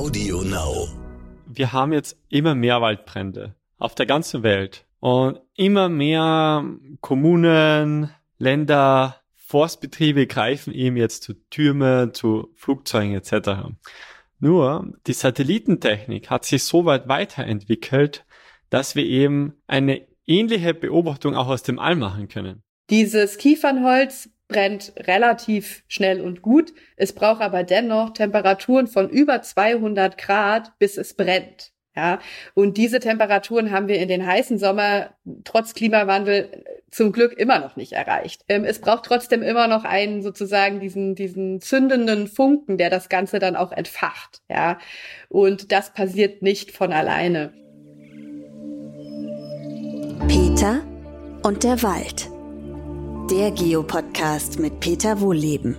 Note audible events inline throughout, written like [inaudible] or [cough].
Audio Now. Wir haben jetzt immer mehr Waldbrände auf der ganzen Welt und immer mehr Kommunen, Länder, Forstbetriebe greifen eben jetzt zu Türmen, zu Flugzeugen etc. Nur die Satellitentechnik hat sich so weit weiterentwickelt, dass wir eben eine ähnliche Beobachtung auch aus dem All machen können. Dieses Kiefernholz brennt relativ schnell und gut. Es braucht aber dennoch Temperaturen von über 200 Grad, bis es brennt. Ja, und diese Temperaturen haben wir in den heißen Sommer trotz Klimawandel zum Glück immer noch nicht erreicht. Ähm, es braucht trotzdem immer noch einen sozusagen diesen diesen zündenden Funken, der das Ganze dann auch entfacht. Ja, und das passiert nicht von alleine. Peter und der Wald. Der Geopodcast mit Peter Wohlleben.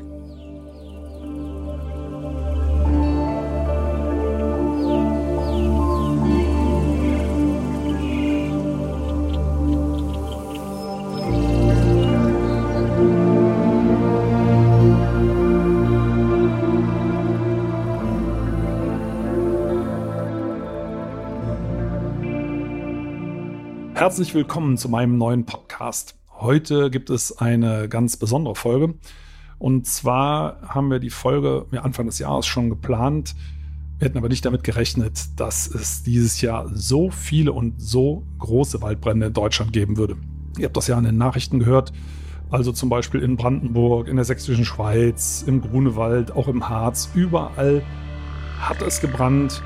Herzlich willkommen zu meinem neuen Podcast. Heute gibt es eine ganz besondere Folge. Und zwar haben wir die Folge ja, Anfang des Jahres schon geplant. Wir hätten aber nicht damit gerechnet, dass es dieses Jahr so viele und so große Waldbrände in Deutschland geben würde. Ihr habt das ja in den Nachrichten gehört. Also zum Beispiel in Brandenburg, in der sächsischen Schweiz, im Grunewald, auch im Harz. Überall hat es gebrannt.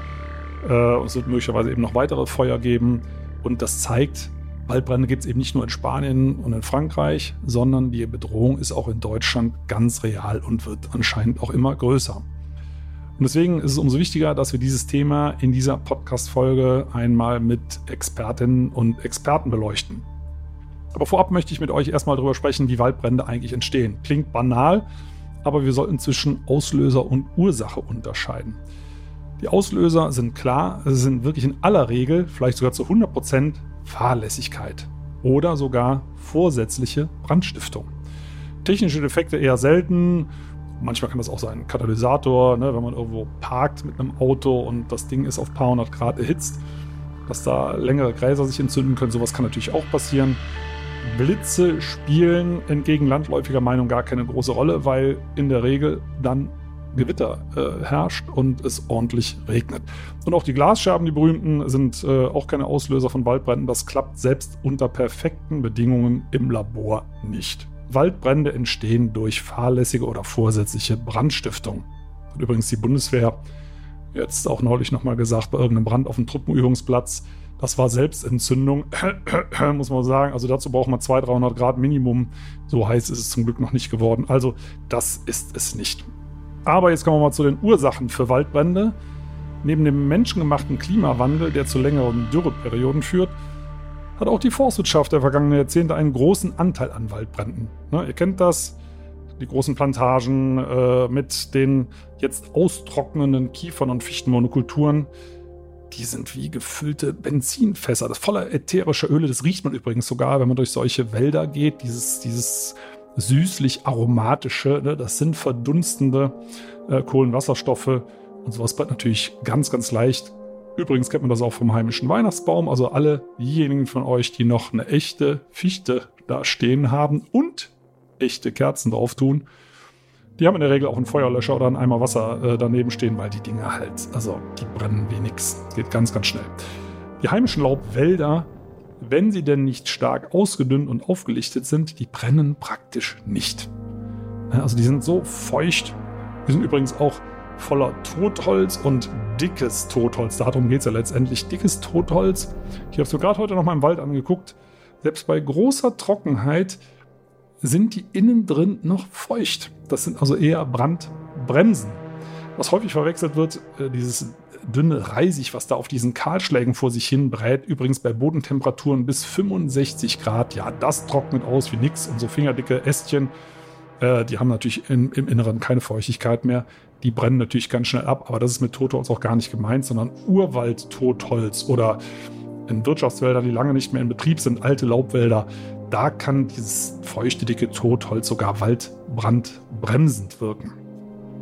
Äh, es wird möglicherweise eben noch weitere Feuer geben. Und das zeigt, Waldbrände gibt es eben nicht nur in Spanien und in Frankreich, sondern die Bedrohung ist auch in Deutschland ganz real und wird anscheinend auch immer größer. Und deswegen ist es umso wichtiger, dass wir dieses Thema in dieser Podcast-Folge einmal mit Expertinnen und Experten beleuchten. Aber vorab möchte ich mit euch erstmal darüber sprechen, wie Waldbrände eigentlich entstehen. Klingt banal, aber wir sollten zwischen Auslöser und Ursache unterscheiden. Die Auslöser sind klar, sie sind wirklich in aller Regel, vielleicht sogar zu 100 Prozent, Fahrlässigkeit oder sogar vorsätzliche Brandstiftung. Technische Defekte eher selten. Manchmal kann das auch sein Katalysator, ne, wenn man irgendwo parkt mit einem Auto und das Ding ist auf ein paar hundert Grad erhitzt, dass da längere Gräser sich entzünden können. Sowas kann natürlich auch passieren. Blitze spielen entgegen landläufiger Meinung gar keine große Rolle, weil in der Regel dann Gewitter äh, herrscht und es ordentlich regnet. Und auch die Glasscherben, die berühmten, sind äh, auch keine Auslöser von Waldbränden. Das klappt selbst unter perfekten Bedingungen im Labor nicht. Waldbrände entstehen durch fahrlässige oder vorsätzliche Brandstiftung. Hat übrigens die Bundeswehr jetzt auch neulich nochmal gesagt, bei irgendeinem Brand auf dem Truppenübungsplatz, das war Selbstentzündung, [clears throat] muss man sagen. Also dazu braucht man 200, 300 Grad Minimum. So heiß ist es zum Glück noch nicht geworden. Also das ist es nicht. Aber jetzt kommen wir mal zu den Ursachen für Waldbrände. Neben dem menschengemachten Klimawandel, der zu längeren Dürreperioden führt, hat auch die Forstwirtschaft der vergangenen Jahrzehnte einen großen Anteil an Waldbränden. Ne, ihr kennt das, die großen Plantagen äh, mit den jetzt austrocknenden Kiefern- und Fichtenmonokulturen. Die sind wie gefüllte Benzinfässer, das voller ätherischer Öle. Das riecht man übrigens sogar, wenn man durch solche Wälder geht. Dieses, dieses süßlich aromatische. Ne? Das sind verdunstende äh, Kohlenwasserstoffe und sowas brennt natürlich ganz, ganz leicht. Übrigens kennt man das auch vom heimischen Weihnachtsbaum. Also alle diejenigen von euch, die noch eine echte Fichte da stehen haben und echte Kerzen drauf tun, die haben in der Regel auch einen Feuerlöscher oder einen Eimer Wasser äh, daneben stehen, weil die Dinge halt, also die brennen wie nix. Geht ganz, ganz schnell. Die heimischen Laubwälder wenn sie denn nicht stark ausgedünnt und aufgelichtet sind, die brennen praktisch nicht. Also die sind so feucht. Die sind übrigens auch voller Totholz und dickes Totholz. Darum geht es ja letztendlich. Dickes Totholz. Ich habe es mir gerade heute noch mal im Wald angeguckt. Selbst bei großer Trockenheit sind die innen drin noch feucht. Das sind also eher Brandbremsen. Was häufig verwechselt wird, äh, dieses dünne Reisig, was da auf diesen Kahlschlägen vor sich hin brät. Übrigens bei Bodentemperaturen bis 65 Grad. Ja, das trocknet aus wie nix. Und so fingerdicke Ästchen, äh, die haben natürlich in, im Inneren keine Feuchtigkeit mehr. Die brennen natürlich ganz schnell ab. Aber das ist mit Totholz auch gar nicht gemeint, sondern Urwald-Totholz oder in Wirtschaftswäldern, die lange nicht mehr in Betrieb sind, alte Laubwälder. Da kann dieses feuchte, dicke Totholz sogar waldbrandbremsend wirken.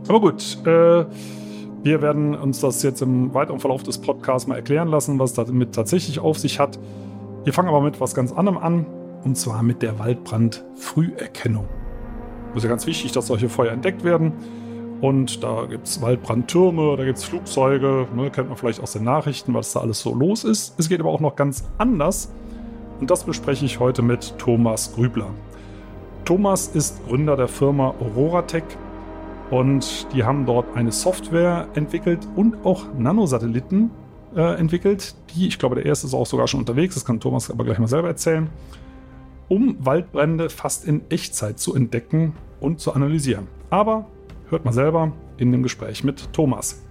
Aber gut, äh, Wir werden uns das jetzt im weiteren Verlauf des Podcasts mal erklären lassen, was damit tatsächlich auf sich hat. Wir fangen aber mit was ganz anderem an, und zwar mit der Waldbrandfrüherkennung. Es ist ja ganz wichtig, dass solche Feuer entdeckt werden. Und da gibt es Waldbrandtürme, da gibt es Flugzeuge, ne, kennt man vielleicht aus den Nachrichten, was da alles so los ist. Es geht aber auch noch ganz anders. Und das bespreche ich heute mit Thomas Grübler. Thomas ist Gründer der Firma Auroratech und die haben dort eine Software entwickelt und auch Nanosatelliten äh, entwickelt. Die, ich glaube, der erste ist auch sogar schon unterwegs, das kann Thomas aber gleich mal selber erzählen, um Waldbrände fast in Echtzeit zu entdecken und zu analysieren. Aber hört mal selber in dem Gespräch mit Thomas.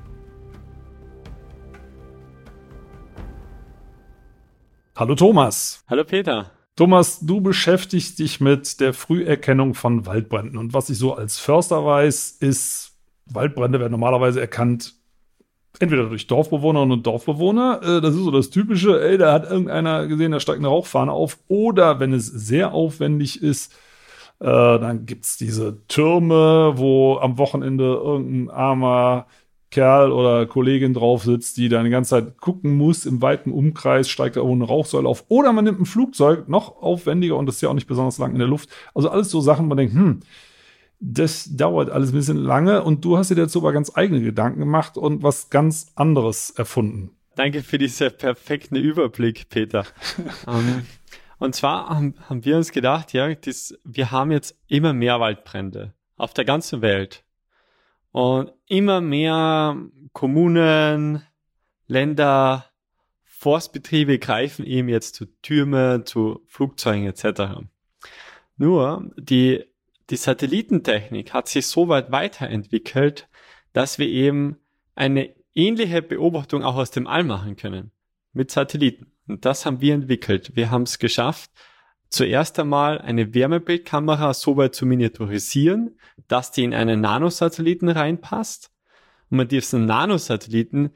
Hallo Thomas. Hallo Peter. Thomas, du beschäftigst dich mit der Früherkennung von Waldbränden. Und was ich so als Förster weiß, ist, Waldbrände werden normalerweise erkannt entweder durch Dorfbewohnerinnen und Dorfbewohner, äh, das ist so das Typische, ey, da hat irgendeiner gesehen, da steigt eine Rauchfahne auf, oder wenn es sehr aufwendig ist, äh, dann gibt's diese Türme, wo am Wochenende irgendein armer Kerl oder Kollegin drauf sitzt, die dann die ganze Zeit gucken muss, im weiten Umkreis steigt da irgendwo eine Rauchsäule auf. Oder man nimmt ein Flugzeug, noch aufwendiger und das ist ja auch nicht besonders lang in der Luft. Also alles so Sachen, man denkt, hm, das dauert alles ein bisschen lange und du hast dir dazu aber ganz eigene Gedanken gemacht und was ganz anderes erfunden. Danke für diesen perfekten Überblick, Peter. [laughs] um, und zwar haben, haben, wir uns gedacht, ja, das, wir haben jetzt immer mehr Waldbrände auf der ganzen Welt. Und immer mehr Kommunen, Länder, Forstbetriebe greifen eben jetzt zu Türmen, zu Flugzeugen etc. Nur die die Satellitentechnik hat sich so weit weiterentwickelt, dass wir eben eine ähnliche Beobachtung auch aus dem All machen können. Mit Satelliten. Und das haben wir entwickelt. Wir haben es geschafft, zuerst einmal eine Wärmebildkamera so weit zu miniaturisieren, dass die in einen Nanosatelliten reinpasst. Und mit diesen Nanosatelliten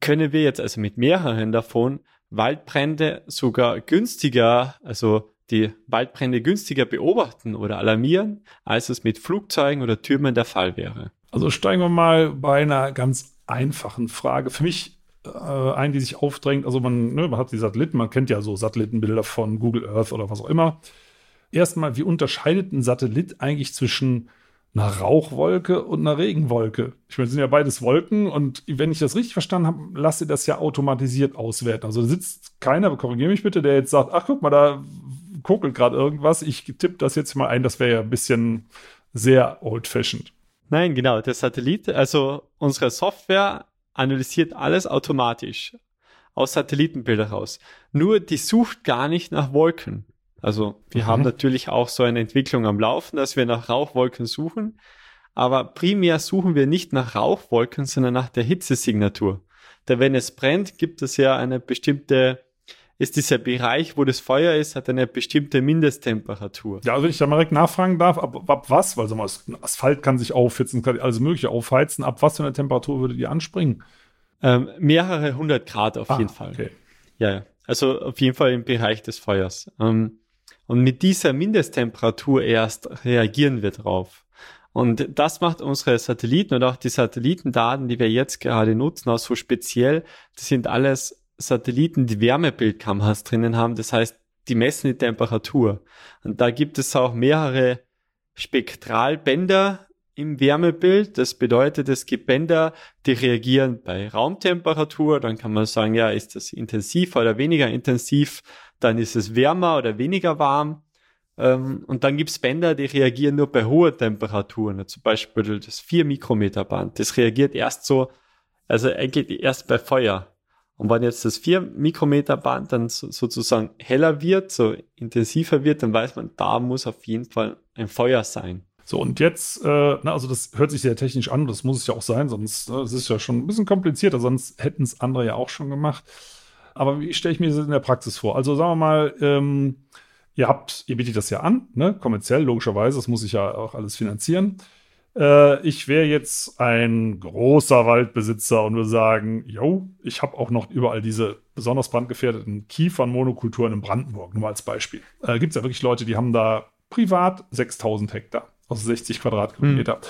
können wir jetzt also mit mehreren davon Waldbrände sogar günstiger, also die Waldbrände günstiger beobachten oder alarmieren, als es mit Flugzeugen oder Türmen der Fall wäre. Also steigen wir mal bei einer ganz einfachen Frage. Für mich äh, ein, die sich aufdrängt, also man, ne, man hat die Satelliten, man kennt ja so Satellitenbilder von Google Earth oder was auch immer. Erstmal, wie unterscheidet ein Satellit eigentlich zwischen einer Rauchwolke und einer Regenwolke. Ich meine, es sind ja beides Wolken und wenn ich das richtig verstanden habe, lasst ihr das ja automatisiert auswerten. Also da sitzt keiner, korrigiere mich bitte, der jetzt sagt, ach guck mal, da kokelt gerade irgendwas, ich tippe das jetzt mal ein, das wäre ja ein bisschen sehr old-fashioned. Nein, genau, der Satellit, also unsere Software analysiert alles automatisch aus Satellitenbilder raus. Nur die sucht gar nicht nach Wolken. Also wir mhm. haben natürlich auch so eine Entwicklung am Laufen, dass wir nach Rauchwolken suchen. Aber primär suchen wir nicht nach Rauchwolken, sondern nach der Hitzesignatur. Denn wenn es brennt, gibt es ja eine bestimmte ist dieser Bereich, wo das Feuer ist, hat eine bestimmte Mindesttemperatur. Ja, also wenn ich da mal direkt nachfragen darf, ab, ab was, weil so mal, Asphalt kann sich aufhitzen, kann alles Mögliche aufheizen, ab was für eine Temperatur würdet ihr anspringen? Ähm, mehrere hundert Grad auf ah, jeden Fall. Okay. Ja, ja, also auf jeden Fall im Bereich des Feuers. Ähm, und mit dieser Mindesttemperatur erst reagieren wir drauf. Und das macht unsere Satelliten und auch die Satellitendaten, die wir jetzt gerade nutzen, auch so speziell. Das sind alles Satelliten, die Wärmebildkameras drinnen haben. Das heißt, die messen die Temperatur. Und da gibt es auch mehrere Spektralbänder im Wärmebild. Das bedeutet, es gibt Bänder, die reagieren bei Raumtemperatur. Dann kann man sagen, ja, ist das intensiv oder weniger intensiv? Dann ist es wärmer oder weniger warm. Ähm, und dann gibt es Bänder, die reagieren nur bei hoher Temperaturen. Zum Beispiel das 4 Mikrometer Band. Das reagiert erst so, also eigentlich erst bei Feuer. Und wenn jetzt das 4 Mikrometer Band dann so, sozusagen heller wird, so intensiver wird, dann weiß man, da muss auf jeden Fall ein Feuer sein. So, und jetzt, äh, na, also das hört sich sehr technisch an, das muss es ja auch sein, sonst äh, es ja schon ein bisschen komplizierter, sonst hätten es andere ja auch schon gemacht. Aber wie stelle ich mir das in der Praxis vor? Also sagen wir mal, ähm, ihr habt, ihr bietet das ja an, ne, kommerziell, logischerweise, das muss ich ja auch alles finanzieren. Äh, ich wäre jetzt ein großer Waldbesitzer und würde sagen, yo, ich habe auch noch überall diese besonders brandgefährdeten Kiefernmonokulturen in Brandenburg, nur mal als Beispiel. Äh, Gibt es ja wirklich Leute, die haben da privat 6000 Hektar, also 60 Quadratkilometer. Hm.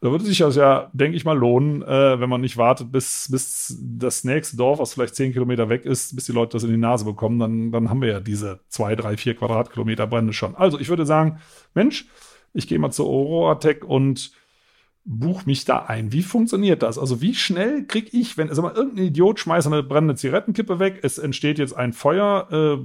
Da würde sich das ja, denke ich mal, lohnen, äh, wenn man nicht wartet, bis, bis das nächste Dorf, was vielleicht zehn Kilometer weg ist, bis die Leute das in die Nase bekommen. Dann, dann haben wir ja diese zwei, drei, vier Quadratkilometer Brände schon. Also ich würde sagen, Mensch, ich gehe mal zur Aurora Tech und buch mich da ein. Wie funktioniert das? Also wie schnell kriege ich, wenn also mal irgendein Idiot schmeißt eine brennende Zigarettenkippe weg, es entsteht jetzt ein Feuer, äh,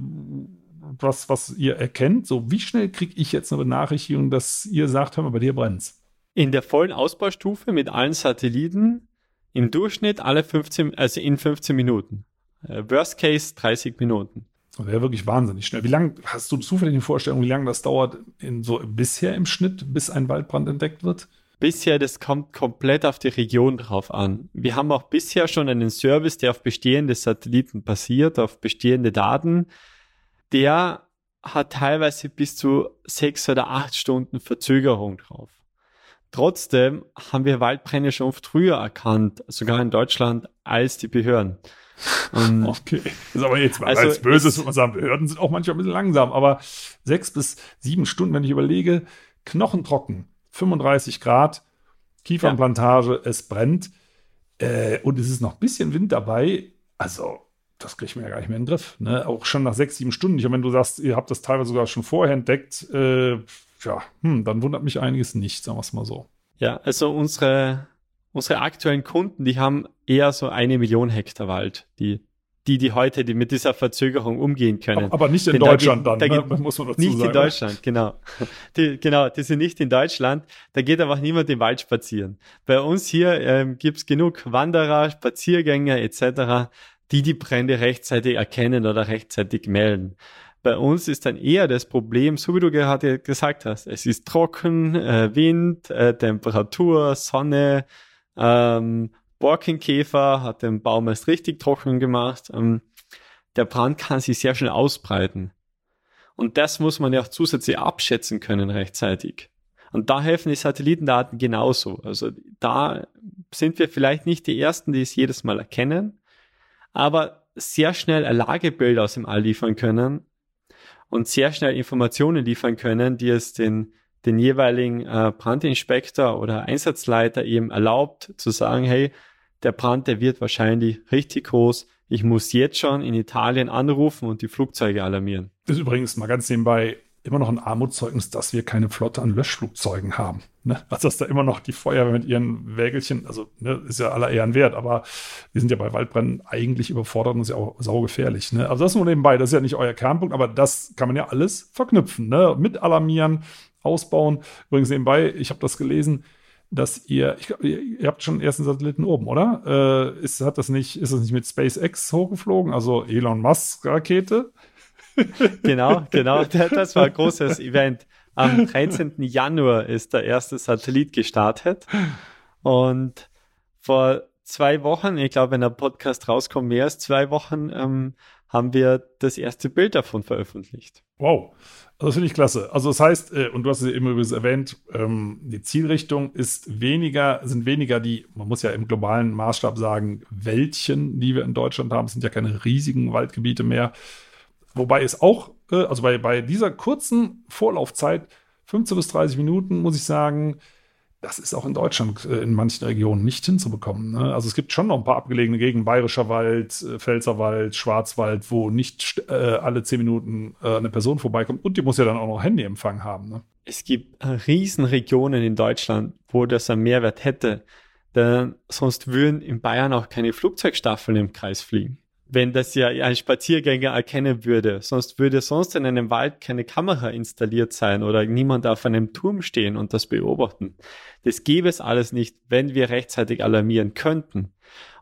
was, was ihr erkennt, so wie schnell kriege ich jetzt eine Benachrichtigung, dass ihr sagt, hör mal, bei dir brennt's? In der vollen Ausbaustufe mit allen Satelliten im Durchschnitt alle 15, also in 15 Minuten. Äh, Worst Case 30 Minuten. Das wäre wirklich wahnsinnig schnell. Wie lange hast du zufällig eine Vorstellung, wie lange das dauert in so bisher im Schnitt, bis ein Waldbrand entdeckt wird? Bisher, das kommt komplett auf die Region drauf an. Wir haben auch bisher schon einen Service, der auf bestehende Satelliten basiert, auf bestehende Daten. Der hat teilweise bis zu sechs oder acht Stunden Verzögerung drauf. Trotzdem haben wir Waldbrände schon oft früher erkannt, sogar in Deutschland, als die Behörden. Um, [laughs] okay, das ist aber jetzt mal also als Böses, muss man sagen, Behörden sind auch manchmal ein bisschen langsam, aber sechs bis sieben Stunden, wenn ich überlege, knochentrocken, 35 Grad, Kiefernplantage, ja. es brennt äh, und es ist noch ein bisschen Wind dabei. Also, das kriegt man ja gar nicht mehr in den Griff. Ne? Auch schon nach sechs, sieben Stunden. Ich, meine, wenn du sagst, ihr habt das teilweise sogar schon vorher entdeckt, äh, ja, hm, dann wundert mich einiges nicht, sagen wir es mal so. Ja, also unsere, unsere aktuellen Kunden, die haben eher so eine Million Hektar Wald, die die, die heute die mit dieser Verzögerung umgehen können. Aber nicht in Denn Deutschland da geht, dann, da ne? muss man dazu nicht sagen. Nicht in Deutschland, genau. Die, genau, die sind nicht in Deutschland. Da geht einfach niemand im Wald spazieren. Bei uns hier ähm, gibt's genug Wanderer, Spaziergänger etc., die die Brände rechtzeitig erkennen oder rechtzeitig melden. Bei uns ist dann eher das Problem, so wie du gerade gesagt hast, es ist trocken, äh, Wind, äh, Temperatur, Sonne, ähm, Borkenkäfer hat den Baum erst richtig trocken gemacht. Ähm, der Brand kann sich sehr schnell ausbreiten. Und das muss man ja auch zusätzlich abschätzen können rechtzeitig. Und da helfen die Satellitendaten genauso. Also da sind wir vielleicht nicht die Ersten, die es jedes Mal erkennen, aber sehr schnell ein Lagebild aus dem All liefern können und sehr schnell Informationen liefern können, die es den, den jeweiligen äh, Brandinspektor oder Einsatzleiter eben erlaubt zu sagen, hey, der Brand, der wird wahrscheinlich richtig groß. Ich muss jetzt schon in Italien anrufen und die Flugzeuge alarmieren. Das ist übrigens mal ganz nebenbei immer noch ein Armutszeugnis, dass wir keine Flotte an Löschflugzeugen haben. Ne? [laughs] Also dass da immer noch die Feuerwehr mit ihren Wägelchen, also ne, ist ja aller Ehren wert, aber die sind ja bei Waldbränden eigentlich überfordert und ist ja auch saugefährlich. Ne? Also das nur nebenbei, das ist ja nicht euer Kernpunkt, aber das kann man ja alles verknüpfen, ne? mit alarmieren, ausbauen. Übrigens nebenbei, ich habe das gelesen, dass ihr, ich, ihr habt schon den ersten Satelliten oben, oder? Äh, ist, hat das nicht, ist das nicht mit SpaceX hochgeflogen, also Elon Musk Rakete? [laughs] genau, genau, das war ein großes Event. Am 13. Januar ist der erste Satellit gestartet und vor zwei Wochen, ich glaube, wenn der Podcast rauskommt, mehr als zwei Wochen, ähm, haben wir das erste Bild davon veröffentlicht. Wow. Also das finde ich klasse. Also das heißt, äh, und du hast es eben übrigens erwähnt, ähm, die Zielrichtung ist weniger, sind weniger die, man muss ja im globalen Maßstab sagen, Wäldchen, die wir in Deutschland haben, es sind ja keine riesigen Waldgebiete mehr. Wobei es auch, äh, also bei, bei dieser kurzen Vorlaufzeit, 15 bis 30 Minuten, muss ich sagen, das ist auch in Deutschland äh, in manchen Regionen nicht hinzubekommen. Ne? Also es gibt schon noch ein paar abgelegene Gegenden, Bayerischer Wald, äh, Pfälzerwald, Schwarzwald, wo nicht äh, alle zehn Minuten äh, eine Person vorbeikommt und die muss ja dann auch noch Handyempfang haben. Ne? Es gibt äh, Riesenregionen in Deutschland, wo das einen Mehrwert hätte, denn sonst würden in Bayern auch keine Flugzeugstaffeln im Kreis fliegen wenn das ja ein Spaziergänger erkennen würde. Sonst würde sonst in einem Wald keine Kamera installiert sein oder niemand auf einem Turm stehen und das beobachten. Das gäbe es alles nicht, wenn wir rechtzeitig alarmieren könnten.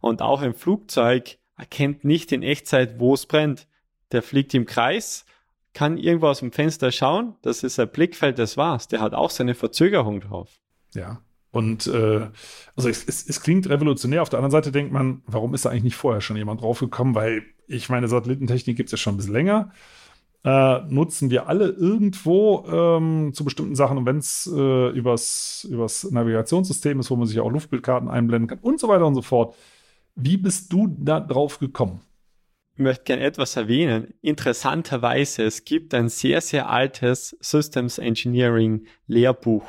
Und auch ein Flugzeug erkennt nicht in Echtzeit, wo es brennt. Der fliegt im Kreis, kann irgendwo aus dem Fenster schauen, das ist ein Blickfeld, das war's. Der hat auch seine Verzögerung drauf. Ja, und äh, also es, es, es, klingt revolutionär. Auf der anderen Seite denkt man, warum ist da eigentlich nicht vorher schon jemand draufgekommen? Weil ich meine, Satellitentechnik gibt es ja schon ein bisschen länger. Äh, nutzen wir alle irgendwo ähm, zu bestimmten Sachen. Und wenn es äh, übers, übers Navigationssystem ist, wo man sich auch Luftbildkarten einblenden kann und so weiter und so fort. Wie bist du da drauf gekommen? Ich möchte gerne etwas erwähnen. Interessanterweise, es gibt ein sehr, sehr altes Systems Engineering Lehrbuch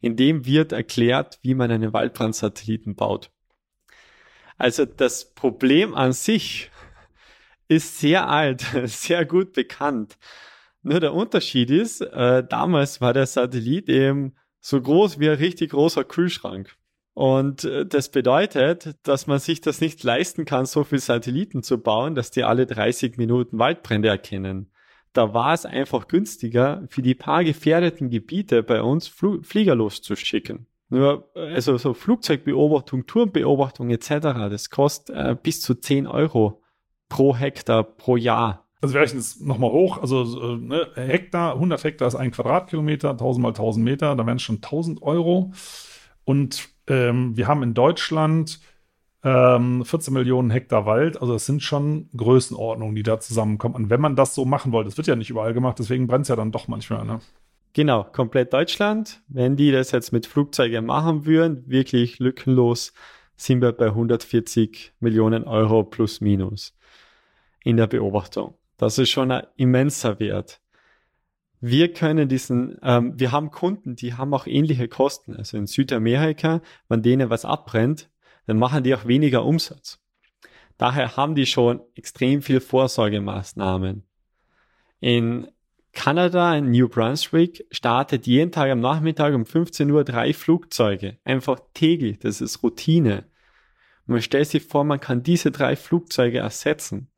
In dem wird erklärt, wie man einen Waldbrandsatelliten baut. Also das Problem an sich ist sehr alt, [laughs] sehr gut bekannt. Nur der Unterschied ist, äh, damals war der Satellit eben so groß wie ein richtig großer Kühlschrank. Und äh, das bedeutet, dass man sich das nicht leisten kann, so viele Satelliten zu bauen, dass die alle 30 Minuten Waldbrände erkennen. Da war es einfach günstiger, für die paar gefährdeten Gebiete bei uns Fl Flieger loszuschicken. Nur, also so Flugzeugbeobachtung, Turmbeobachtung etc., das kostet äh, bis zu 10 Euro pro Hektar pro Jahr. Also wir rechnen es nochmal hoch. Also ne, Hektar, 100 Hektar ist ein Quadratkilometer, 1000 mal 1000 Meter, da wären es schon 1000 Euro. Und ähm, wir haben in Deutschland ähm, 14 Millionen Hektar Wald. Also das sind schon Größenordnungen, die da zusammenkommen. Und wenn man das so machen wollte, das wird ja nicht überall gemacht, deswegen brennt es ja dann doch manchmal. Ne? Genau, komplett Deutschland. Wenn die das jetzt mit Flugzeugen machen würden, wirklich lückenlos, sind wir bei 140 Millionen Euro plus minus in der Beobachtung. Das ist schon ein immenser Wert. Wir können diesen, ähm, wir haben Kunden, die haben auch ähnliche Kosten. Also in Südamerika, wenn denen was abbrennt, dann machen die auch weniger Umsatz. Daher haben die schon extrem viel Vorsorgemaßnahmen. In Kanada, in New Brunswick, startet jeden Tag am Nachmittag um 15 Uhr drei Flugzeuge. Einfach täglich. Das ist Routine. Und man stellt sich vor, man kann diese drei Flugzeuge ersetzen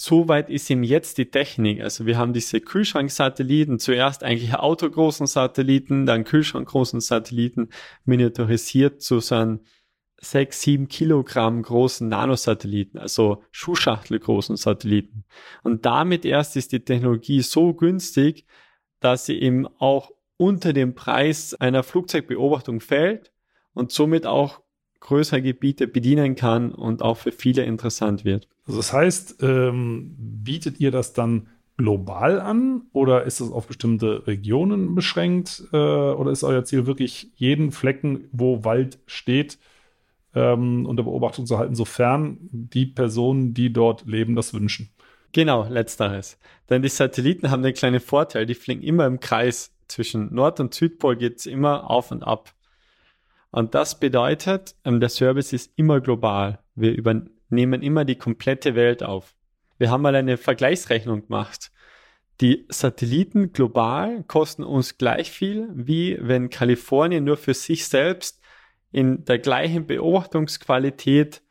so weit ist ihm jetzt die Technik. Also wir haben diese Kühlschranksatelliten, zuerst eigentlich autogroßen Satelliten, dann Kühlschrankgroßen Satelliten, miniaturisiert zu so einem 6, 7 Kilogramm großen Nanosatelliten, also Schuhschachtelgroßen Satelliten. Und damit erst ist die Technologie so günstig, dass sie eben auch unter dem Preis einer Flugzeugbeobachtung fällt und somit auch größere Gebiete bedienen kann und auch für viele interessant wird. Also das heißt, ähm, bietet ihr das dann global an oder ist es auf bestimmte Regionen beschränkt äh, oder ist euer Ziel wirklich jeden Flecken, wo Wald steht, ähm, unter Beobachtung zu halten, sofern die Personen, die dort leben, das wünschen? Genau, letzteres. Denn die Satelliten haben den kleinen Vorteil, die fliegen immer im Kreis. Zwischen Nord- und Südpol geht es immer auf und ab. Und das bedeutet, ähm, der Service ist immer global. Wir übernehmen immer die komplette Welt auf. Wir haben mal eine Vergleichsrechnung gemacht. Die Satelliten global kosten uns gleich viel, wie wenn Kalifornien nur für sich selbst in der gleichen Beobachtungsqualität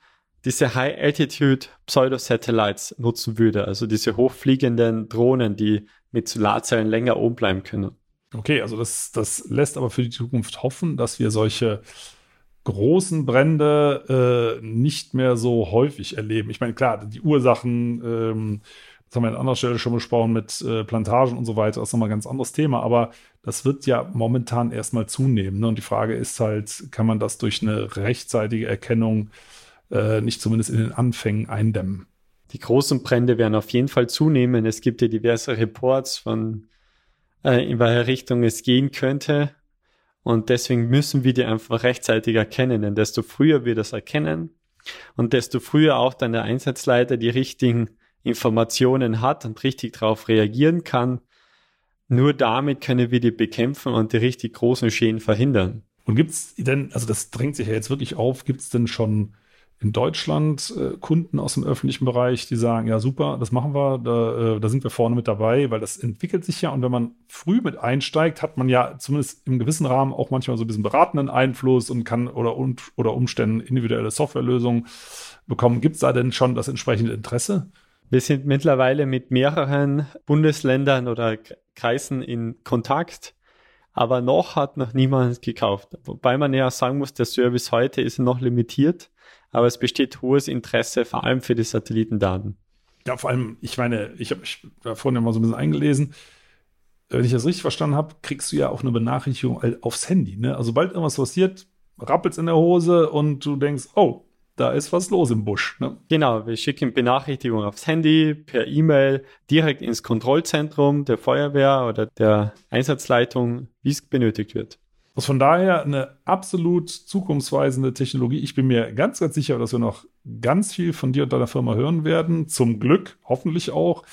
diese High-Altitude Pseudo-Satellites nutzen würde, also diese hochfliegenden Drohnen, die mit Solarzellen länger oben bleiben können. Okay, also das, das lässt aber für die Zukunft hoffen, dass wir solche großen Brände äh, nicht mehr so häufig erleben. Ich meine, klar, die Ursachen, ähm, das haben wir an anderer Stelle schon besprochen mit äh, Plantagen und so weiter, das ist nochmal ein ganz anderes Thema, aber das wird ja momentan erstmal zunehmen. Ne? Und die Frage ist halt, kann man das durch eine rechtzeitige Erkennung äh, nicht zumindest in den Anfängen eindämmen? Die großen Brände werden auf jeden Fall zunehmen. Es gibt ja diverse Reports von äh, in welche Richtung es gehen könnte. Und deswegen müssen wir die einfach rechtzeitig erkennen, denn desto früher wir das erkennen und desto früher auch dann der Einsatzleiter die richtigen Informationen hat und richtig darauf reagieren kann, nur damit können wir die bekämpfen und die richtig großen Schäden verhindern. Und gibt es denn, also das drängt sich ja jetzt wirklich auf, gibt es denn schon in Deutschland äh, Kunden aus dem öffentlichen Bereich, die sagen, ja super, das machen wir, da, äh, da sind wir vorne mit dabei, weil das entwickelt sich ja und wenn man früh mit einsteigt, hat man ja zumindest im gewissen Rahmen auch manchmal so diesen beratenden Einfluss und kann oder, und, oder Umständen individuelle Softwarelösungen bekommen. Gibt es da denn schon das entsprechende Interesse? Wir sind mittlerweile mit mehreren Bundesländern oder Kreisen in Kontakt, aber noch hat noch niemand gekauft. Wobei man ja sagen muss, der Service heute ist noch limitiert aber es besteht hohes Interesse, vor allem für die Satellitendaten. Ja, vor allem, ich meine, ich habe mich da vorhin mal so ein bisschen eingelesen. Wenn ich das richtig verstanden habe, kriegst du ja auch eine Benachrichtigung aufs Handy. Ne? Also, sobald irgendwas passiert, rappelt's in der Hose und du denkst, oh, da ist was los im Busch. Ne? Genau, wir schicken Benachrichtigungen aufs Handy, per E-Mail, direkt ins Kontrollzentrum der Feuerwehr oder der Einsatzleitung, wie es benötigt wird. Also von daher eine absolut zukunftsweisende Technologie. Ich bin mir ganz, ganz sicher, dass wir noch ganz viel von dir und deiner Firma hören werden. Zum Glück, hoffentlich auch,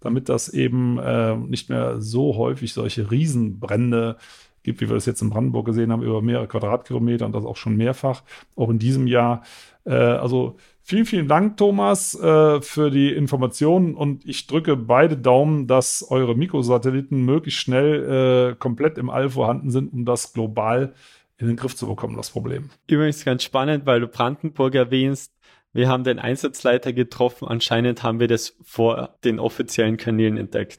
damit das eben äh, nicht mehr so häufig solche Riesenbrände gibt, wie wir das jetzt in Brandenburg gesehen haben, über mehrere Quadratkilometer und das auch schon mehrfach, auch in diesem Jahr. Äh, also vielen, vielen Dank, Thomas, äh, für die Informationen und ich drücke beide Daumen, dass eure Mikrosatelliten möglichst schnell äh, komplett im All vorhanden sind, um das global in den Griff zu bekommen, das Problem. Übrigens ganz spannend, weil du Brandenburg erwähnst. Wir haben den Einsatzleiter getroffen. Anscheinend haben wir das vor den offiziellen Kanälen entdeckt.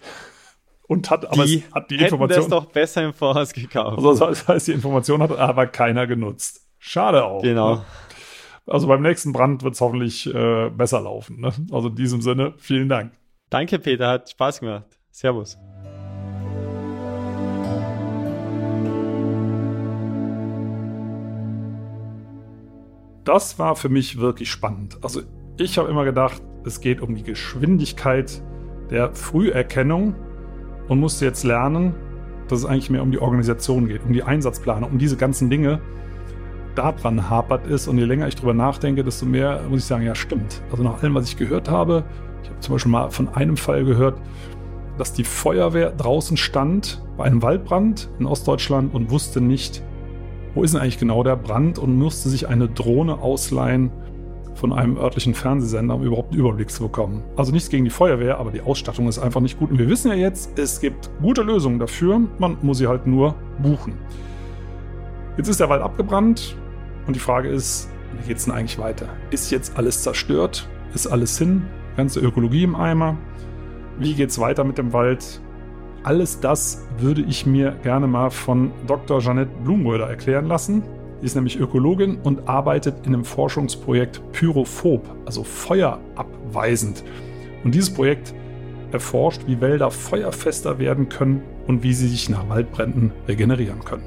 Und hat aber die, hat die Information. das doch besser im Voraus gekauft. Also das heißt, die Information hat aber keiner genutzt. Schade auch. Genau. Ne? Also beim nächsten Brand wird es hoffentlich äh, besser laufen. Ne? Also in diesem Sinne, vielen Dank. Danke, Peter, hat Spaß gemacht. Servus. Das war für mich wirklich spannend. Also ich habe immer gedacht, es geht um die Geschwindigkeit der Früherkennung und musste jetzt lernen, dass es eigentlich mehr um die Organisation geht, um die Einsatzplanung, um diese ganzen Dinge. Daran hapert ist und je länger ich drüber nachdenke, desto mehr muss ich sagen, ja stimmt. Also nach allem, was ich gehört habe, ich habe zum Beispiel mal von einem Fall gehört, dass die Feuerwehr draußen stand bei einem Waldbrand in Ostdeutschland und wusste nicht, wo ist denn eigentlich genau der Brand und musste sich eine Drohne ausleihen von einem örtlichen Fernsehsender, um überhaupt einen Überblick zu bekommen. Also nichts gegen die Feuerwehr, aber die Ausstattung ist einfach nicht gut. Und wir wissen ja jetzt, es gibt gute Lösungen dafür, man muss sie halt nur buchen. Jetzt ist der Wald abgebrannt und die Frage ist, wie geht es denn eigentlich weiter? Ist jetzt alles zerstört? Ist alles hin? Ganze Ökologie im Eimer? Wie geht es weiter mit dem Wald? Alles das würde ich mir gerne mal von Dr. Jeanette Blumröder erklären lassen. Sie ist nämlich Ökologin und arbeitet in einem Forschungsprojekt Pyrophob, also feuerabweisend. Und dieses Projekt erforscht, wie Wälder feuerfester werden können und wie sie sich nach Waldbränden regenerieren können.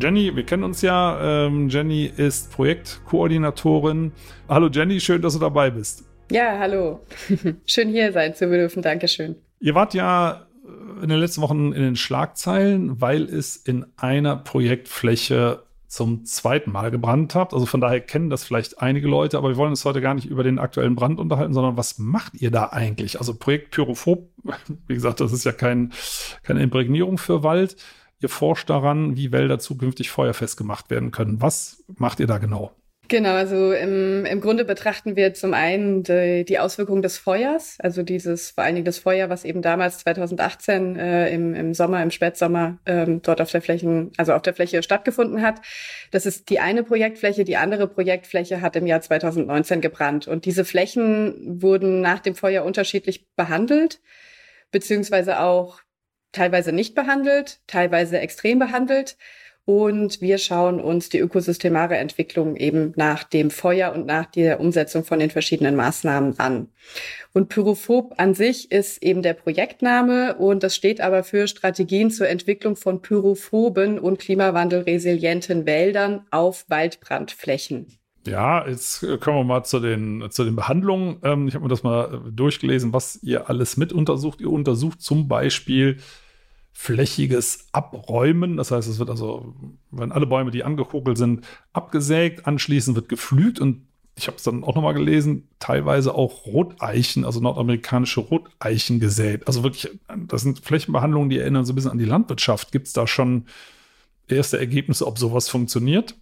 Jenny, wir kennen uns ja. Ähm, Jenny ist Projektkoordinatorin. Hallo Jenny, schön, dass du dabei bist. Ja, hallo. [laughs] schön hier sein zu dürfen. Dankeschön. Ihr wart ja in den letzten Wochen in den Schlagzeilen, weil es in einer Projektfläche zum zweiten Mal gebrannt habt. Also von daher kennen das vielleicht einige Leute, aber wir wollen uns heute gar nicht über den aktuellen Brand unterhalten, sondern was macht ihr da eigentlich? Also Projekt Pyrophob, [laughs] wie gesagt, das ist ja kein, keine Imprägnierung für Wald. Ihr forscht daran, wie Wälder zukünftig feuerfest gemacht werden können. Was macht ihr da genau? Genau, also im, im Grunde betrachten wir zum einen die, die Auswirkungen des Feuers, also dieses vor allen Dingen das Feuer, was eben damals 2018 äh, im, im Sommer, im Spätsommer ähm, dort auf der Flächen, also auf der Fläche stattgefunden hat. Das ist die eine Projektfläche. Die andere Projektfläche hat im Jahr 2019 gebrannt und diese Flächen wurden nach dem Feuer unterschiedlich behandelt, beziehungsweise auch teilweise nicht behandelt, teilweise extrem behandelt. Und wir schauen uns die ökosystemare Entwicklung eben nach dem Feuer und nach der Umsetzung von den verschiedenen Maßnahmen an. Und Pyrophob an sich ist eben der Projektname und das steht aber für Strategien zur Entwicklung von pyrophoben und klimawandelresilienten Wäldern auf Waldbrandflächen. Ja, jetzt kommen wir mal zu den, zu den Behandlungen. Ähm, ich habe mir das mal durchgelesen, was ihr alles mit untersucht. Ihr untersucht zum Beispiel flächiges Abräumen. Das heißt, es wird also, wenn alle Bäume, die angekokelt sind, abgesägt, anschließend wird geflügt und ich habe es dann auch nochmal gelesen, teilweise auch Roteichen, also nordamerikanische Roteichen gesät. Also wirklich, das sind Flächenbehandlungen, die erinnern so ein bisschen an die Landwirtschaft. Gibt es da schon erste Ergebnisse, ob sowas funktioniert?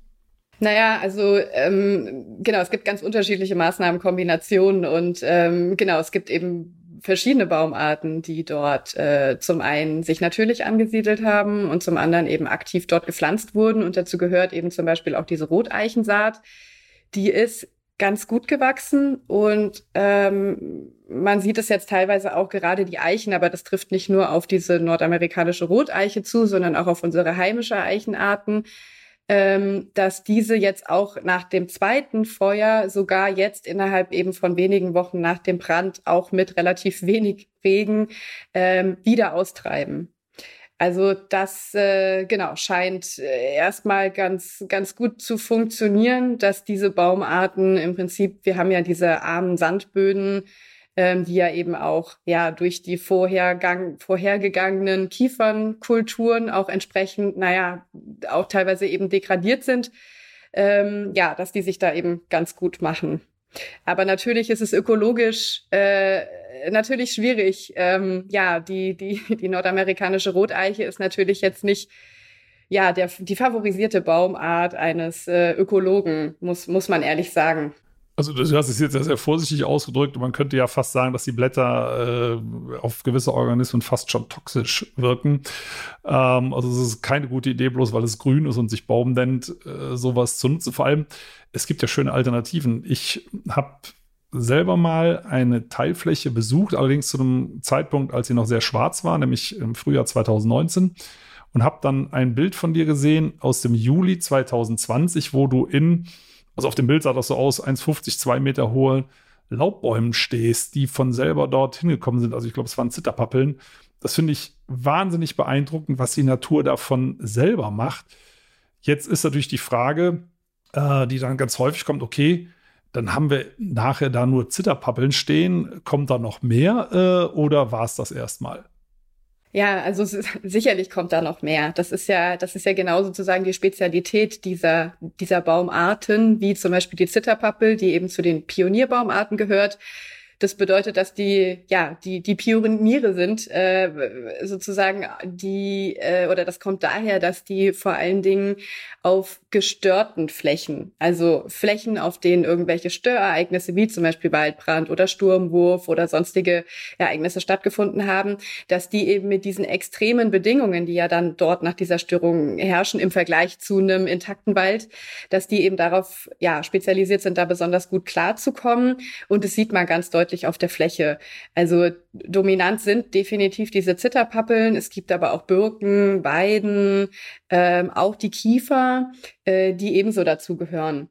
Naja, also ähm, genau, es gibt ganz unterschiedliche Maßnahmenkombinationen und ähm, genau, es gibt eben verschiedene Baumarten, die dort äh, zum einen sich natürlich angesiedelt haben und zum anderen eben aktiv dort gepflanzt wurden. Und dazu gehört eben zum Beispiel auch diese Roteichensaat. Die ist ganz gut gewachsen und ähm, man sieht es jetzt teilweise auch gerade die Eichen, aber das trifft nicht nur auf diese nordamerikanische Roteiche zu, sondern auch auf unsere heimische Eichenarten ähm, dass diese jetzt auch nach dem zweiten Feuer sogar jetzt innerhalb eben von wenigen Wochen nach dem Brand auch mit relativ wenig Regen ähm, wieder austreiben. Also das äh, genau scheint äh, erstmal ganz ganz gut zu funktionieren, dass diese Baumarten im Prinzip, wir haben ja diese armen Sandböden, ähm, die ja eben auch ja durch die vorhergang vorhergegangenen Kiefernkulturen auch entsprechend, naja, auch teilweise eben degradiert sind. Ähm, ja, dass die sich da eben ganz gut machen. Aber natürlich ist es ökologisch äh, natürlich schwierig. Ähm, ja, die, die, die nordamerikanische Roteiche ist natürlich jetzt nicht ja, der, die favorisierte Baumart eines äh, Ökologen, muss, muss man ehrlich sagen. Also du hast es jetzt sehr, sehr vorsichtig ausgedrückt man könnte ja fast sagen, dass die Blätter äh, auf gewisse Organismen fast schon toxisch wirken. Ähm, also es ist keine gute Idee, bloß weil es grün ist und sich Baum nennt, äh, sowas zu nutzen. Vor allem, es gibt ja schöne Alternativen. Ich habe selber mal eine Teilfläche besucht, allerdings zu einem Zeitpunkt, als sie noch sehr schwarz war, nämlich im Frühjahr 2019 und habe dann ein Bild von dir gesehen aus dem Juli 2020, wo du in also auf dem Bild sah das so aus, 1,50, 2 Meter hohe Laubbäumen stehst, die von selber dort hingekommen sind. Also ich glaube, es waren Zitterpappeln. Das finde ich wahnsinnig beeindruckend, was die Natur davon selber macht. Jetzt ist natürlich die Frage, äh, die dann ganz häufig kommt, okay, dann haben wir nachher da nur Zitterpappeln stehen. Kommt da noch mehr äh, oder war es das erstmal? Ja, also sicherlich kommt da noch mehr. Das ist ja, das ist ja genau sozusagen die Spezialität dieser, dieser Baumarten, wie zum Beispiel die Zitterpappel, die eben zu den Pionierbaumarten gehört. Das bedeutet, dass die, ja, die, die Pioniere sind, äh, sozusagen die, äh, oder das kommt daher, dass die vor allen Dingen auf gestörten Flächen, also Flächen, auf denen irgendwelche Störereignisse wie zum Beispiel Waldbrand oder Sturmwurf oder sonstige Ereignisse stattgefunden haben, dass die eben mit diesen extremen Bedingungen, die ja dann dort nach dieser Störung herrschen im Vergleich zu einem intakten Wald, dass die eben darauf ja spezialisiert sind, da besonders gut klarzukommen. Und das sieht man ganz deutlich deutlich auf der Fläche. Also dominant sind definitiv diese Zitterpappeln. Es gibt aber auch Birken, Weiden, ähm, auch die Kiefer, äh, die ebenso dazu gehören.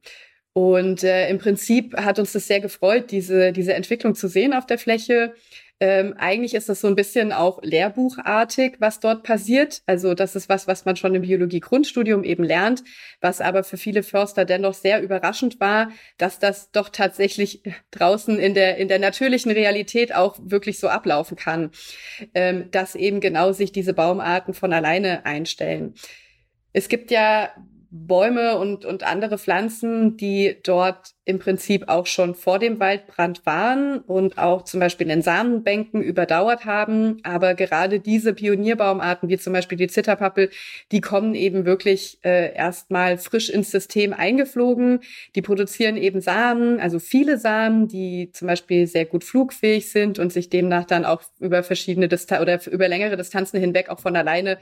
Und äh, im Prinzip hat uns das sehr gefreut, diese, diese Entwicklung zu sehen auf der Fläche. Ähm, eigentlich ist das so ein bisschen auch lehrbuchartig, was dort passiert. Also das ist was, was man schon im Biologie-Grundstudium eben lernt, was aber für viele Förster dennoch sehr überraschend war, dass das doch tatsächlich draußen in der, in der natürlichen Realität auch wirklich so ablaufen kann, ähm, dass eben genau sich diese Baumarten von alleine einstellen. Es gibt ja Bäume und, und andere Pflanzen, die dort im Prinzip auch schon vor dem Waldbrand waren und auch zum Beispiel in Samenbänken überdauert haben. Aber gerade diese Pionierbaumarten, wie zum Beispiel die Zitterpappel, die kommen eben wirklich äh, erstmal frisch ins System eingeflogen. Die produzieren eben Samen, also viele Samen, die zum Beispiel sehr gut flugfähig sind und sich demnach dann auch über verschiedene Distanzen oder über längere Distanzen hinweg auch von alleine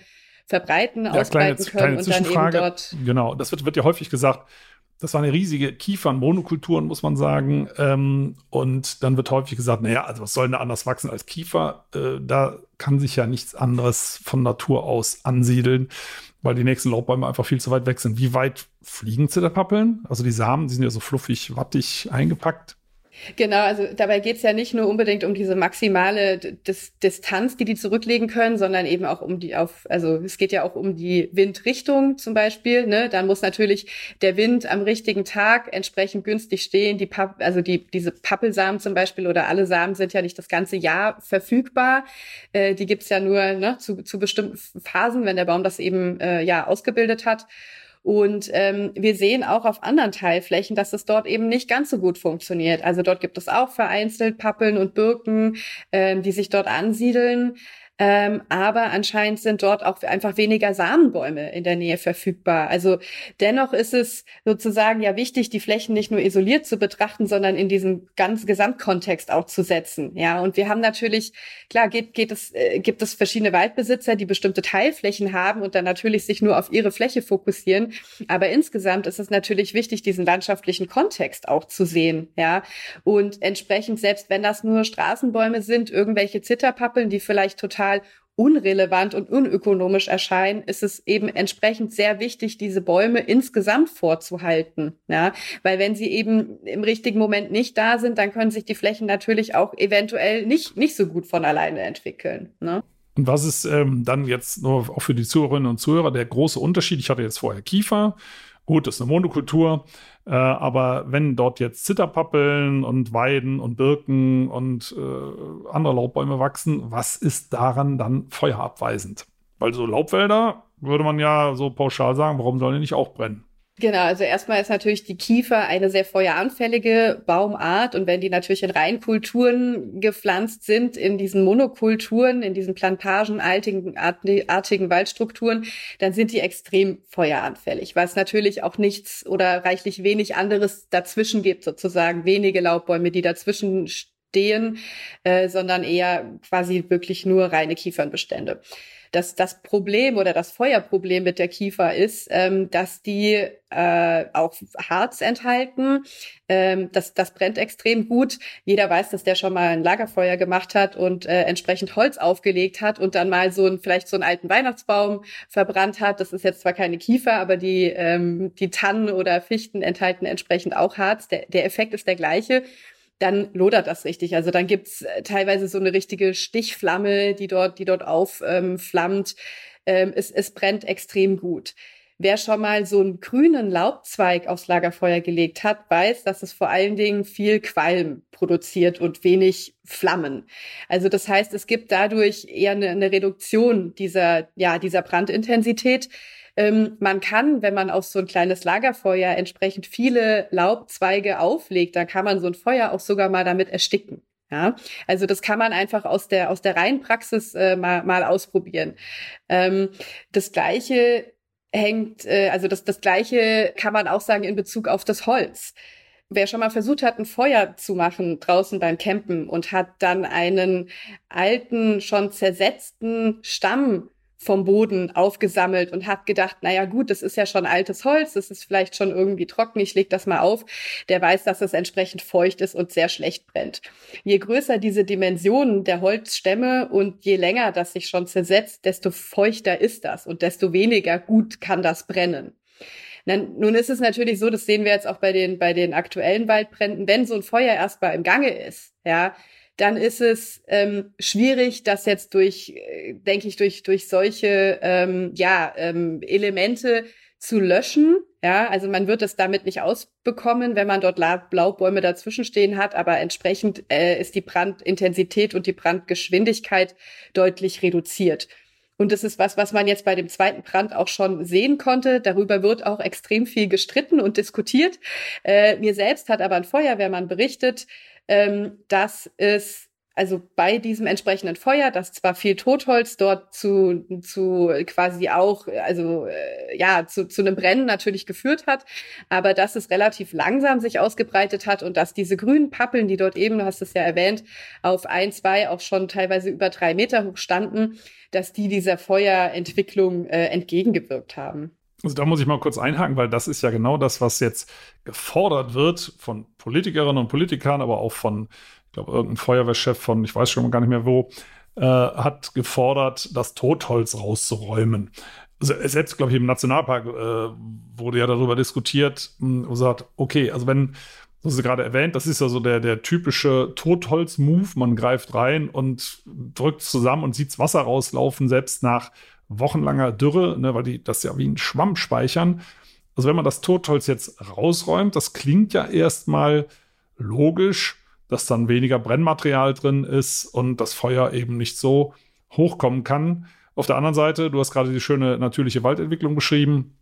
verbreiten, ja, ausbreiten kleine, können kleine und dann eben dort. Genau, das wird, wird ja häufig gesagt. Das war eine riesige Kiefernmonokulturen, muss man sagen. Ähm, und dann wird häufig gesagt, naja, also was soll denn anders wachsen als Kiefer? Äh, da kann sich ja nichts anderes von Natur aus ansiedeln, weil die nächsten Laubbäume einfach viel zu weit weg sind. Wie weit fliegen Zitterpappeln? Also die Samen, die sind ja so fluffig, wattig eingepackt. Genau, also dabei geht's ja nicht nur unbedingt um diese maximale Dis Distanz, die die zurücklegen können, sondern eben auch um die auf, also es geht ja auch um die Windrichtung zum Beispiel. Ne? Dann muss natürlich der Wind am richtigen Tag entsprechend günstig stehen. Die Papp, also die diese Pappelsamen zum Beispiel oder alle Samen sind ja nicht das ganze Jahr verfügbar. Äh, die gibt's ja nur ne, zu, zu bestimmten Phasen, wenn der Baum das eben äh, ja ausgebildet hat. Und ähm, wir sehen auch auf anderen Teilflächen, dass es dort eben nicht ganz so gut funktioniert. Also dort gibt es auch vereinzelt Pappeln und Birken, ähm, die sich dort ansiedeln. Ähm, aber anscheinend sind dort auch einfach weniger Samenbäume in der Nähe verfügbar. Also dennoch ist es sozusagen ja wichtig, die Flächen nicht nur isoliert zu betrachten, sondern in diesen ganzen Gesamtkontext auch zu setzen. Ja, und wir haben natürlich, klar, geht, geht es, äh, gibt es verschiedene Waldbesitzer, die bestimmte Teilflächen haben und dann natürlich sich nur auf ihre Fläche fokussieren. Aber insgesamt ist es natürlich wichtig, diesen landschaftlichen Kontext auch zu sehen. Ja, und entsprechend, selbst wenn das nur Straßenbäume sind, irgendwelche Zitterpappeln, die vielleicht total total unrelevant und unökonomisch erscheinen, ist es eben entsprechend sehr wichtig, diese Bäume insgesamt vorzuhalten. Ja, weil wenn sie eben im richtigen Moment nicht da sind, dann können sich die Flächen natürlich auch eventuell nicht, nicht so gut von alleine entwickeln. Ne? Und was ist ähm, dann jetzt nur auch für die Zuhörerinnen und Zuhörer der große Unterschied? Ich hatte jetzt vorher Kiefer. Gut, das ist eine Monokultur. Äh, aber wenn dort jetzt Zitterpappeln und Weiden und Birken und äh, andere Laubbäume wachsen, was ist daran dann feuerabweisend? Weil so Laubwälder würde man ja so pauschal sagen, warum sollen die nicht auch brennen? Genau, also erstmal ist natürlich die Kiefer eine sehr feueranfällige Baumart und wenn die natürlich in Reinkulturen gepflanzt sind, in diesen Monokulturen, in diesen plantagenartigen artigen Waldstrukturen, dann sind die extrem feueranfällig, weil es natürlich auch nichts oder reichlich wenig anderes dazwischen gibt, sozusagen wenige Laubbäume, die dazwischen stehen, äh, sondern eher quasi wirklich nur reine Kiefernbestände dass das Problem oder das Feuerproblem mit der Kiefer ist, ähm, dass die äh, auch Harz enthalten. Ähm, das, das brennt extrem gut. Jeder weiß, dass der schon mal ein Lagerfeuer gemacht hat und äh, entsprechend Holz aufgelegt hat und dann mal so ein, vielleicht so einen alten Weihnachtsbaum verbrannt hat. Das ist jetzt zwar keine Kiefer, aber die, ähm, die Tannen oder Fichten enthalten entsprechend auch Harz. Der, der Effekt ist der gleiche dann lodert das richtig. Also dann gibt's äh, teilweise so eine richtige Stichflamme, die dort, die dort aufflammt. Ähm, es, es brennt extrem gut. Wer schon mal so einen grünen Laubzweig aufs Lagerfeuer gelegt hat, weiß, dass es vor allen Dingen viel Qualm produziert und wenig Flammen. Also das heißt, es gibt dadurch eher eine, eine Reduktion dieser, ja, dieser Brandintensität. Ähm, man kann, wenn man auf so ein kleines Lagerfeuer entsprechend viele Laubzweige auflegt, dann kann man so ein Feuer auch sogar mal damit ersticken. Ja, also das kann man einfach aus der aus der Reihenpraxis äh, mal, mal ausprobieren. Ähm, das gleiche hängt, äh, also das das gleiche kann man auch sagen in Bezug auf das Holz. Wer schon mal versucht hat, ein Feuer zu machen draußen beim Campen und hat dann einen alten, schon zersetzten Stamm vom Boden aufgesammelt und hat gedacht, naja gut, das ist ja schon altes Holz, das ist vielleicht schon irgendwie trocken, ich leg das mal auf. Der weiß, dass es entsprechend feucht ist und sehr schlecht brennt. Je größer diese Dimensionen der Holzstämme und je länger das sich schon zersetzt, desto feuchter ist das und desto weniger gut kann das brennen. Nun ist es natürlich so, das sehen wir jetzt auch bei den, bei den aktuellen Waldbränden, wenn so ein Feuer erstmal im Gange ist, ja, dann ist es ähm, schwierig, das jetzt durch, äh, denke ich, durch, durch solche ähm, ja, ähm, Elemente zu löschen. Ja, also man wird es damit nicht ausbekommen, wenn man dort Blaubäume dazwischen stehen hat, aber entsprechend äh, ist die Brandintensität und die Brandgeschwindigkeit deutlich reduziert. Und das ist was, was man jetzt bei dem zweiten Brand auch schon sehen konnte. Darüber wird auch extrem viel gestritten und diskutiert. Äh, mir selbst hat aber ein Feuerwehrmann berichtet, ähm, dass es also bei diesem entsprechenden Feuer, das zwar viel Totholz dort zu, zu quasi auch, also äh, ja, zu, zu einem Brennen natürlich geführt hat, aber dass es relativ langsam sich ausgebreitet hat und dass diese grünen Pappeln, die dort eben, du hast es ja erwähnt, auf ein, zwei, auch schon teilweise über drei Meter hoch standen, dass die dieser Feuerentwicklung äh, entgegengewirkt haben. Also da muss ich mal kurz einhaken, weil das ist ja genau das, was jetzt gefordert wird von Politikerinnen und Politikern, aber auch von, ich glaube, irgendein Feuerwehrchef von, ich weiß schon gar nicht mehr wo, äh, hat gefordert, das Totholz rauszuräumen. Also selbst, glaube ich, im Nationalpark äh, wurde ja darüber diskutiert und gesagt, okay, also wenn, das ist gerade erwähnt, das ist ja so der, der typische Totholz-Move, man greift rein und drückt zusammen und sieht das Wasser rauslaufen, selbst nach wochenlanger Dürre, ne, weil die das ja wie ein Schwamm speichern. Also wenn man das Totholz jetzt rausräumt, das klingt ja erstmal logisch, dass dann weniger Brennmaterial drin ist und das Feuer eben nicht so hochkommen kann. Auf der anderen Seite, du hast gerade die schöne natürliche Waldentwicklung beschrieben,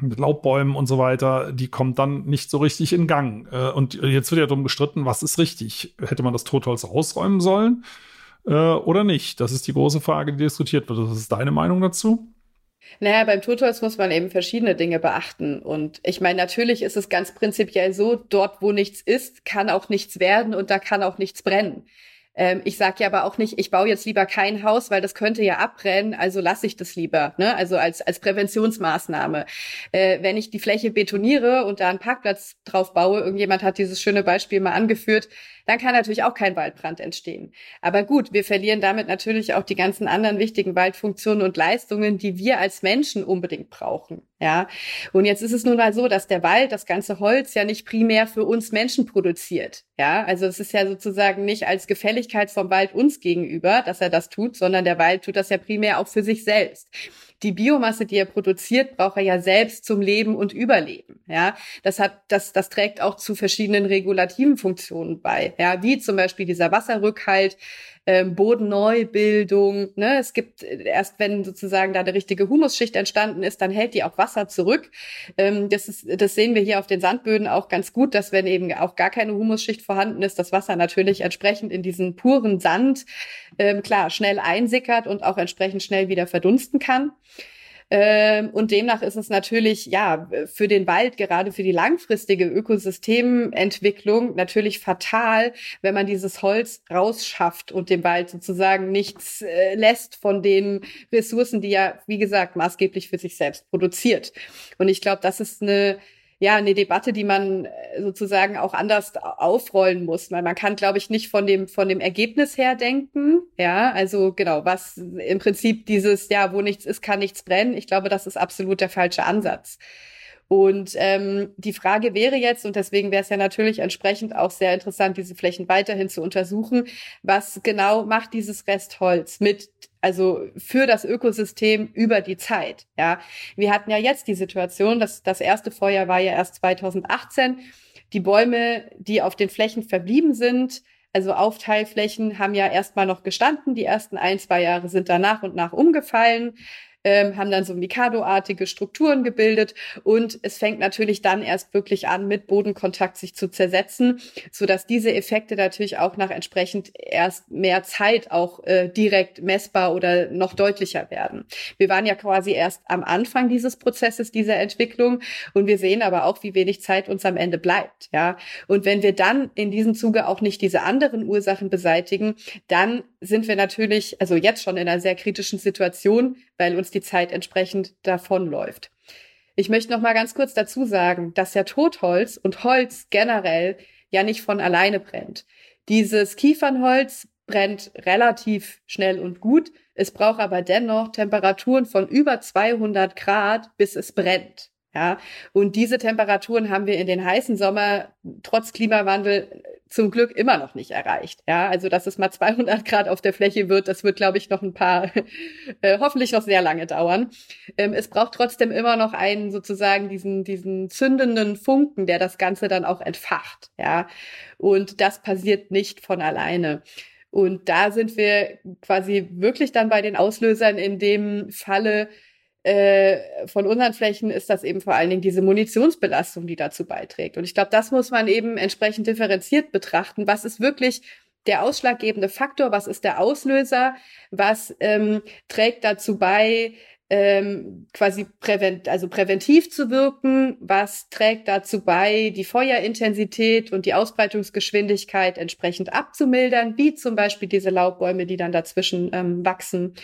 mit Laubbäumen und so weiter, die kommt dann nicht so richtig in Gang. Äh, und jetzt wird ja darum gestritten, was ist richtig? Hätte man das Totholz rausräumen sollen? Äh, oder nicht? Das ist die große Frage, die diskutiert wird. Was ist deine Meinung dazu? Naja, beim Totholz muss man eben verschiedene Dinge beachten. Und ich meine, natürlich ist es ganz prinzipiell so, dort, wo nichts ist, kann auch nichts werden und da kann auch nichts brennen. Ähm, ich sage ja aber auch nicht, ich baue jetzt lieber kein Haus, weil das könnte ja abbrennen, also lasse ich das lieber. Ne? Also als, als Präventionsmaßnahme. Äh, wenn ich die Fläche betoniere und da einen Parkplatz drauf baue, irgendjemand hat dieses schöne Beispiel mal angeführt, dann kann natürlich auch kein Waldbrand entstehen. Aber gut, wir verlieren damit natürlich auch die ganzen anderen wichtigen Waldfunktionen und Leistungen, die wir als Menschen unbedingt brauchen. Ja, und jetzt ist es nun mal so, dass der Wald, das ganze Holz ja nicht primär für uns Menschen produziert. Ja, also es ist ja sozusagen nicht als Gefälligkeit vom Wald uns gegenüber, dass er das tut, sondern der Wald tut das ja primär auch für sich selbst die Biomasse, die er produziert, braucht er ja selbst zum Leben und Überleben. Ja, das hat, das, das trägt auch zu verschiedenen regulativen Funktionen bei. Ja, wie zum Beispiel dieser Wasserrückhalt, ähm, Bodenneubildung. Ne? Es gibt erst, wenn sozusagen da eine richtige Humusschicht entstanden ist, dann hält die auch Wasser zurück. Ähm, das, ist, das sehen wir hier auf den Sandböden auch ganz gut, dass wenn eben auch gar keine Humusschicht vorhanden ist, das Wasser natürlich entsprechend in diesen puren Sand ähm, klar schnell einsickert und auch entsprechend schnell wieder verdunsten kann. Ähm, und demnach ist es natürlich, ja, für den Wald, gerade für die langfristige Ökosystementwicklung natürlich fatal, wenn man dieses Holz rausschafft und dem Wald sozusagen nichts äh, lässt von den Ressourcen, die er, wie gesagt, maßgeblich für sich selbst produziert. Und ich glaube, das ist eine ja eine Debatte, die man äh, sozusagen auch anders aufrollen muss, weil man kann, glaube ich, nicht von dem von dem Ergebnis her denken. Ja, also genau, was im Prinzip dieses ja, wo nichts ist, kann nichts brennen. Ich glaube, das ist absolut der falsche Ansatz. Und ähm, die Frage wäre jetzt, und deswegen wäre es ja natürlich entsprechend auch sehr interessant, diese Flächen weiterhin zu untersuchen, was genau macht dieses Restholz mit, also für das Ökosystem über die Zeit. Ja, wir hatten ja jetzt die Situation, dass das erste Feuer war ja erst 2018. Die Bäume, die auf den Flächen verblieben sind, also Aufteilflächen haben ja erstmal noch gestanden. Die ersten ein, zwei Jahre sind da nach und nach umgefallen ähm, haben dann so Mikado-artige Strukturen gebildet und es fängt natürlich dann erst wirklich an, mit Bodenkontakt sich zu zersetzen, so diese Effekte natürlich auch nach entsprechend erst mehr Zeit auch äh, direkt messbar oder noch deutlicher werden. Wir waren ja quasi erst am Anfang dieses Prozesses, dieser Entwicklung und wir sehen aber auch, wie wenig Zeit uns am Ende bleibt, ja. Und wenn wir dann in diesem Zuge auch nicht diese anderen Ursachen beseitigen, dann sind wir natürlich, also jetzt schon in einer sehr kritischen Situation, weil uns die Zeit entsprechend davonläuft. Ich möchte noch mal ganz kurz dazu sagen, dass ja Totholz und Holz generell ja nicht von alleine brennt. Dieses Kiefernholz brennt relativ schnell und gut. Es braucht aber dennoch Temperaturen von über 200 Grad, bis es brennt. Ja, und diese Temperaturen haben wir in den heißen Sommer trotz Klimawandel zum Glück immer noch nicht erreicht. Ja, also dass es mal 200 Grad auf der Fläche wird, das wird, glaube ich, noch ein paar, [laughs] äh, hoffentlich noch sehr lange dauern. Ähm, es braucht trotzdem immer noch einen sozusagen diesen diesen zündenden Funken, der das Ganze dann auch entfacht. Ja, und das passiert nicht von alleine. Und da sind wir quasi wirklich dann bei den Auslösern in dem Falle, äh, von unseren Flächen ist das eben vor allen Dingen diese Munitionsbelastung, die dazu beiträgt. Und ich glaube, das muss man eben entsprechend differenziert betrachten. Was ist wirklich der ausschlaggebende Faktor? Was ist der Auslöser? Was ähm, trägt dazu bei, ähm, quasi prävent, also präventiv zu wirken? Was trägt dazu bei, die Feuerintensität und die Ausbreitungsgeschwindigkeit entsprechend abzumildern, wie zum Beispiel diese Laubbäume, die dann dazwischen ähm, wachsen?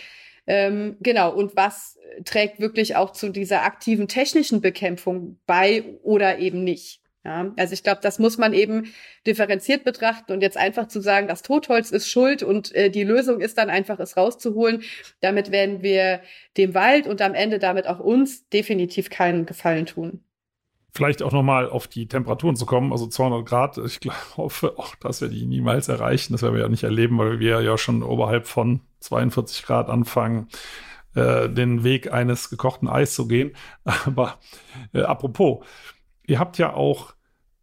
Ähm, genau, und was trägt wirklich auch zu dieser aktiven technischen Bekämpfung bei oder eben nicht? Ja, also ich glaube, das muss man eben differenziert betrachten und jetzt einfach zu sagen, das Totholz ist schuld und äh, die Lösung ist dann einfach, es rauszuholen. Damit werden wir dem Wald und am Ende damit auch uns definitiv keinen Gefallen tun. Vielleicht auch nochmal auf die Temperaturen zu kommen, also 200 Grad, ich [laughs] hoffe auch, dass wir die niemals erreichen. Das werden wir ja nicht erleben, weil wir ja schon oberhalb von 42 Grad anfangen, äh, den Weg eines gekochten Eis zu gehen. [laughs] Aber äh, apropos, ihr habt ja auch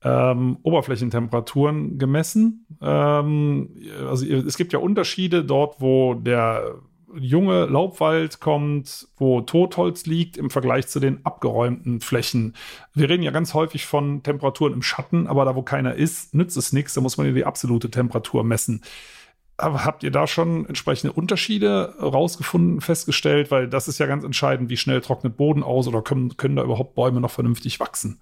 ähm, Oberflächentemperaturen gemessen. Ähm, also es gibt ja Unterschiede dort, wo der junge Laubwald kommt, wo Totholz liegt im Vergleich zu den abgeräumten Flächen. Wir reden ja ganz häufig von Temperaturen im Schatten, aber da, wo keiner ist, nützt es nichts. Da muss man ja die absolute Temperatur messen. Aber habt ihr da schon entsprechende Unterschiede rausgefunden, festgestellt? Weil das ist ja ganz entscheidend, wie schnell trocknet Boden aus oder können, können da überhaupt Bäume noch vernünftig wachsen?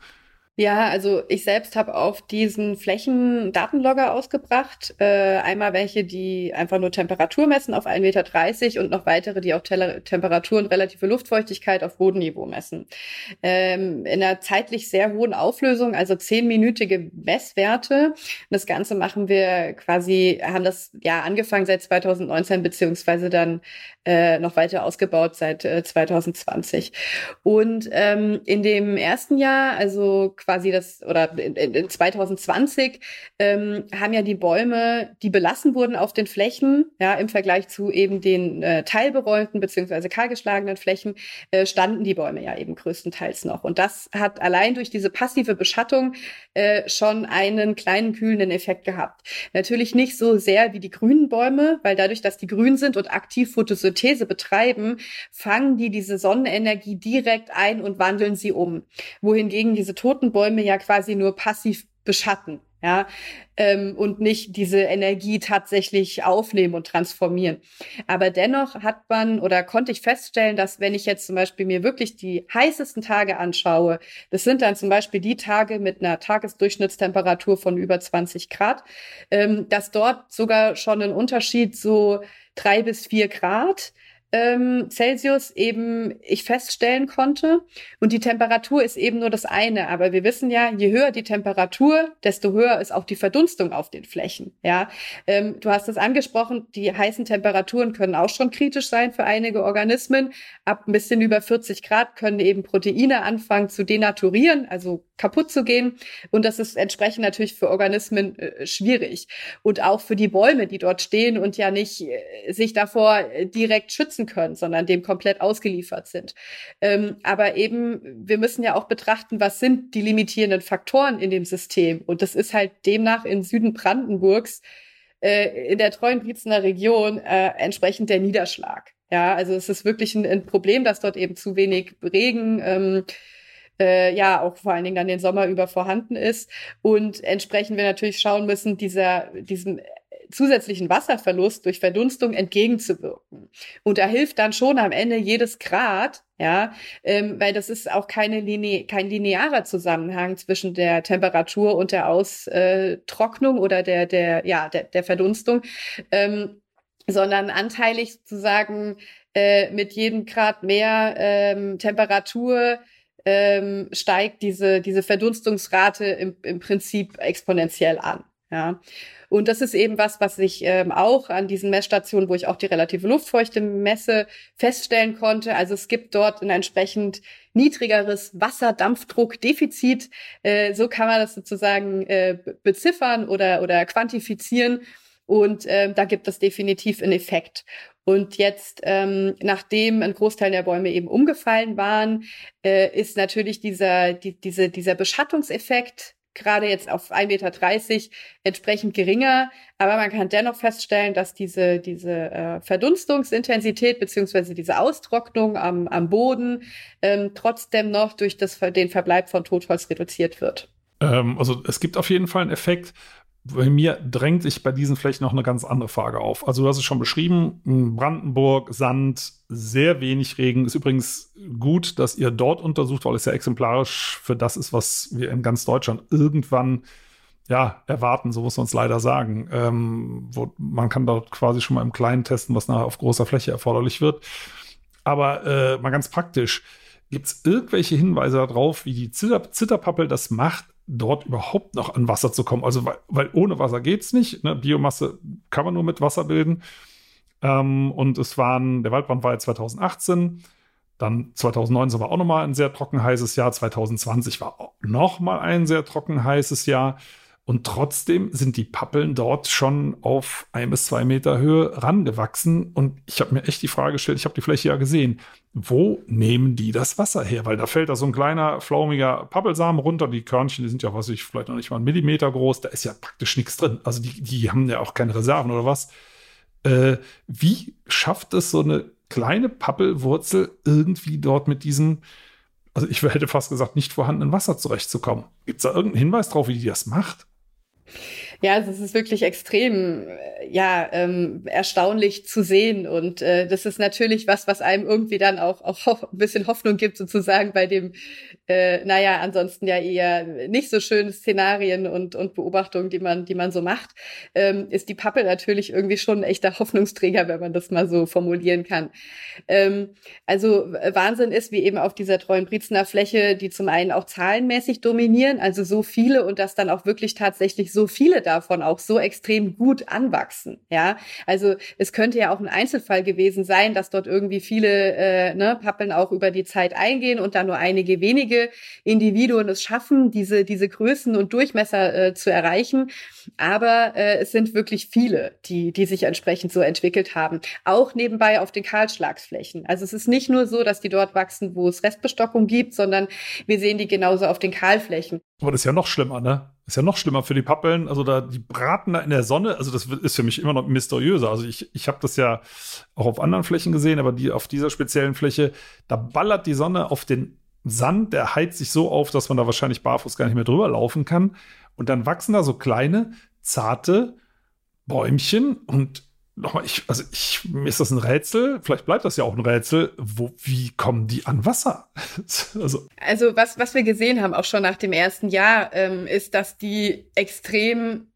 Ja, also ich selbst habe auf diesen Flächen Datenlogger ausgebracht. Äh, einmal welche, die einfach nur Temperatur messen auf 1,30 Meter und noch weitere, die auch Te Temperatur und relative Luftfeuchtigkeit auf Bodenniveau messen. Ähm, in einer zeitlich sehr hohen Auflösung, also zehnminütige Messwerte. Das Ganze machen wir quasi, haben das ja angefangen seit 2019 beziehungsweise dann äh, noch weiter ausgebaut seit äh, 2020. Und ähm, in dem ersten Jahr, also quasi das, oder in, in 2020 ähm, haben ja die Bäume, die belassen wurden auf den Flächen, ja, im Vergleich zu eben den äh, teilberäumten beziehungsweise kahlgeschlagenen Flächen, äh, standen die Bäume ja eben größtenteils noch. Und das hat allein durch diese passive Beschattung äh, schon einen kleinen kühlenden Effekt gehabt. Natürlich nicht so sehr wie die grünen Bäume, weil dadurch, dass die grün sind und aktiv Photosynthese betreiben, fangen die diese Sonnenenergie direkt ein und wandeln sie um. Wohingegen diese toten Bäume ja quasi nur passiv beschatten ja, ähm, und nicht diese Energie tatsächlich aufnehmen und transformieren. Aber dennoch hat man oder konnte ich feststellen, dass wenn ich jetzt zum Beispiel mir wirklich die heißesten Tage anschaue, das sind dann zum Beispiel die Tage mit einer Tagesdurchschnittstemperatur von über 20 Grad, ähm, dass dort sogar schon ein Unterschied so drei bis vier Grad ähm, Celsius eben ich feststellen konnte. Und die Temperatur ist eben nur das eine. Aber wir wissen ja, je höher die Temperatur, desto höher ist auch die Verdunstung auf den Flächen. Ja, ähm, du hast es angesprochen, die heißen Temperaturen können auch schon kritisch sein für einige Organismen. Ab ein bisschen über 40 Grad können eben Proteine anfangen zu denaturieren, also kaputt zu gehen. Und das ist entsprechend natürlich für Organismen äh, schwierig. Und auch für die Bäume, die dort stehen und ja nicht äh, sich davor äh, direkt schützen können, sondern dem komplett ausgeliefert sind. Ähm, aber eben, wir müssen ja auch betrachten, was sind die limitierenden Faktoren in dem System. Und das ist halt demnach in Süden Brandenburgs äh, in der treuen Treuenbriezener Region äh, entsprechend der Niederschlag. Ja, also es ist wirklich ein, ein Problem, dass dort eben zu wenig Regen ähm, äh, ja auch vor allen Dingen dann den Sommer über vorhanden ist. Und entsprechend wir natürlich schauen müssen, dieser, diesem zusätzlichen Wasserverlust durch Verdunstung entgegenzuwirken. Und da hilft dann schon am Ende jedes Grad, ja, ähm, weil das ist auch keine Line kein linearer Zusammenhang zwischen der Temperatur und der Austrocknung oder der, der, ja, der, der Verdunstung, ähm, sondern anteilig sozusagen äh, mit jedem Grad mehr ähm, Temperatur ähm, steigt diese, diese Verdunstungsrate im, im Prinzip exponentiell an. Ja. Und das ist eben was, was ich ähm, auch an diesen Messstationen, wo ich auch die relative Luftfeuchte messe, feststellen konnte. Also es gibt dort ein entsprechend niedrigeres Wasserdampfdruckdefizit. Äh, so kann man das sozusagen äh, beziffern oder, oder quantifizieren. Und ähm, da gibt es definitiv einen Effekt. Und jetzt, ähm, nachdem ein Großteil der Bäume eben umgefallen waren, äh, ist natürlich dieser, die, diese, dieser Beschattungseffekt gerade jetzt auf 1,30 Meter entsprechend geringer. Aber man kann dennoch feststellen, dass diese, diese äh, Verdunstungsintensität beziehungsweise diese Austrocknung am, am Boden ähm, trotzdem noch durch das, den Verbleib von Totholz reduziert wird. Ähm, also es gibt auf jeden Fall einen Effekt bei mir drängt sich bei diesen Flächen noch eine ganz andere Frage auf. Also du hast es schon beschrieben, Brandenburg, Sand, sehr wenig Regen. Ist übrigens gut, dass ihr dort untersucht, weil es ja exemplarisch für das ist, was wir in ganz Deutschland irgendwann ja, erwarten, so muss man es leider sagen. Ähm, wo, man kann dort quasi schon mal im Kleinen testen, was nachher auf großer Fläche erforderlich wird. Aber äh, mal ganz praktisch, gibt es irgendwelche Hinweise darauf, wie die Zitter Zitterpappel das macht, dort überhaupt noch an Wasser zu kommen. Also, weil, weil ohne Wasser geht es nicht. Ne? Biomasse kann man nur mit Wasser bilden. Ähm, und es waren, der Waldbrand war ja 2018. Dann 2019 war auch nochmal ein sehr trocken heißes Jahr. 2020 war nochmal ein sehr trocken heißes Jahr. Und trotzdem sind die Pappeln dort schon auf ein bis zwei Meter Höhe rangewachsen. Und ich habe mir echt die Frage gestellt, ich habe die Fläche ja gesehen, wo nehmen die das Wasser her? Weil da fällt da so ein kleiner, flaumiger Pappelsamen runter. Die Körnchen, die sind ja, was ich, vielleicht noch nicht mal einen Millimeter groß. Da ist ja praktisch nichts drin. Also die, die haben ja auch keine Reserven oder was. Äh, wie schafft es so eine kleine Pappelwurzel irgendwie dort mit diesem also ich hätte fast gesagt, nicht vorhandenen Wasser zurechtzukommen. Gibt es da irgendeinen Hinweis drauf, wie die das macht? Phew. Ja, also es ist wirklich extrem, äh, ja, ähm, erstaunlich zu sehen. Und äh, das ist natürlich was, was einem irgendwie dann auch, auch ein bisschen Hoffnung gibt, sozusagen bei dem, äh, naja, ansonsten ja eher nicht so schönen Szenarien und, und Beobachtungen, die man, die man so macht, ähm, ist die Pappe natürlich irgendwie schon ein echter Hoffnungsträger, wenn man das mal so formulieren kann. Ähm, also Wahnsinn ist, wie eben auf dieser treuen Brizener Fläche, die zum einen auch zahlenmäßig dominieren, also so viele und dass dann auch wirklich tatsächlich so viele davon auch so extrem gut anwachsen. Ja, also es könnte ja auch ein Einzelfall gewesen sein, dass dort irgendwie viele äh, ne, Pappeln auch über die Zeit eingehen und dann nur einige wenige Individuen es schaffen, diese diese Größen und Durchmesser äh, zu erreichen. Aber äh, es sind wirklich viele, die die sich entsprechend so entwickelt haben. Auch nebenbei auf den Kahlschlagsflächen. Also es ist nicht nur so, dass die dort wachsen, wo es Restbestockung gibt, sondern wir sehen die genauso auf den Kahlflächen. Aber das ist ja noch schlimmer, ne? Ist ja noch schlimmer für die Pappeln. Also da, die braten da in der Sonne. Also das ist für mich immer noch mysteriöser. Also ich, ich habe das ja auch auf anderen Flächen gesehen, aber die auf dieser speziellen Fläche, da ballert die Sonne auf den Sand, der heizt sich so auf, dass man da wahrscheinlich barfuß gar nicht mehr drüber laufen kann. Und dann wachsen da so kleine, zarte Bäumchen und nochmal, ich, also ich, mir ist das ein Rätsel, vielleicht bleibt das ja auch ein Rätsel, wo, wie kommen die an Wasser? [laughs] also. also was, was wir gesehen haben, auch schon nach dem ersten Jahr, ähm, ist, dass die extrem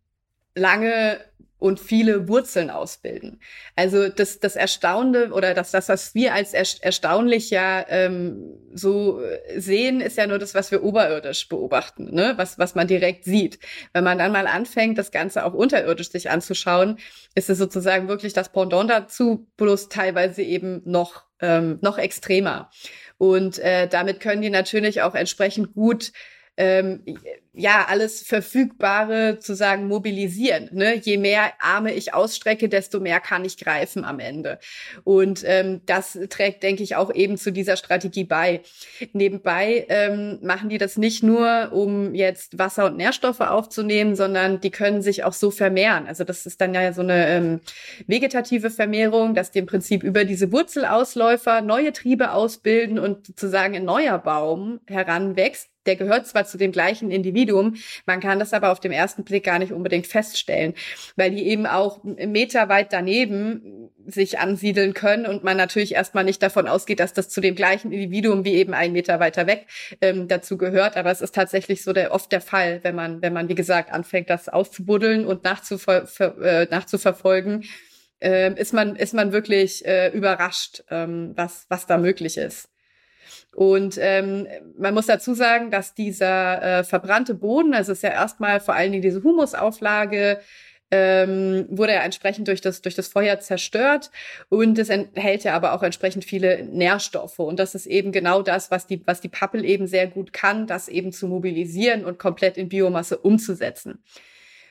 lange und viele Wurzeln ausbilden. Also das, das Erstaunende oder das, das, was wir als er, erstaunlich ja ähm, so sehen, ist ja nur das, was wir oberirdisch beobachten, ne? was, was man direkt sieht. Wenn man dann mal anfängt, das Ganze auch unterirdisch sich anzuschauen, ist es sozusagen wirklich das Pendant dazu, bloß teilweise eben noch, ähm, noch extremer. Und äh, damit können die natürlich auch entsprechend gut ähm, ja alles Verfügbare zu sagen mobilisieren. Ne? Je mehr Arme ich ausstrecke, desto mehr kann ich greifen am Ende. Und ähm, das trägt, denke ich, auch eben zu dieser Strategie bei. Nebenbei ähm, machen die das nicht nur, um jetzt Wasser und Nährstoffe aufzunehmen, sondern die können sich auch so vermehren. Also das ist dann ja so eine ähm, vegetative Vermehrung, dass die im Prinzip über diese Wurzelausläufer neue Triebe ausbilden und sozusagen ein neuer Baum heranwächst der gehört zwar zu dem gleichen Individuum, man kann das aber auf dem ersten Blick gar nicht unbedingt feststellen, weil die eben auch Meter weit daneben sich ansiedeln können und man natürlich erstmal nicht davon ausgeht, dass das zu dem gleichen Individuum wie eben einen Meter weiter weg ähm, dazu gehört. Aber es ist tatsächlich so der, oft der Fall, wenn man, wenn man, wie gesagt, anfängt, das auszubuddeln und nachzuver äh, nachzuverfolgen, äh, ist man, ist man wirklich äh, überrascht, ähm, was, was da möglich ist. Und ähm, man muss dazu sagen, dass dieser äh, verbrannte Boden, also es ist ja erstmal vor allen Dingen diese Humusauflage, ähm, wurde ja entsprechend durch das, durch das Feuer zerstört und es enthält ja aber auch entsprechend viele Nährstoffe. Und das ist eben genau das, was die, was die Pappel eben sehr gut kann, das eben zu mobilisieren und komplett in Biomasse umzusetzen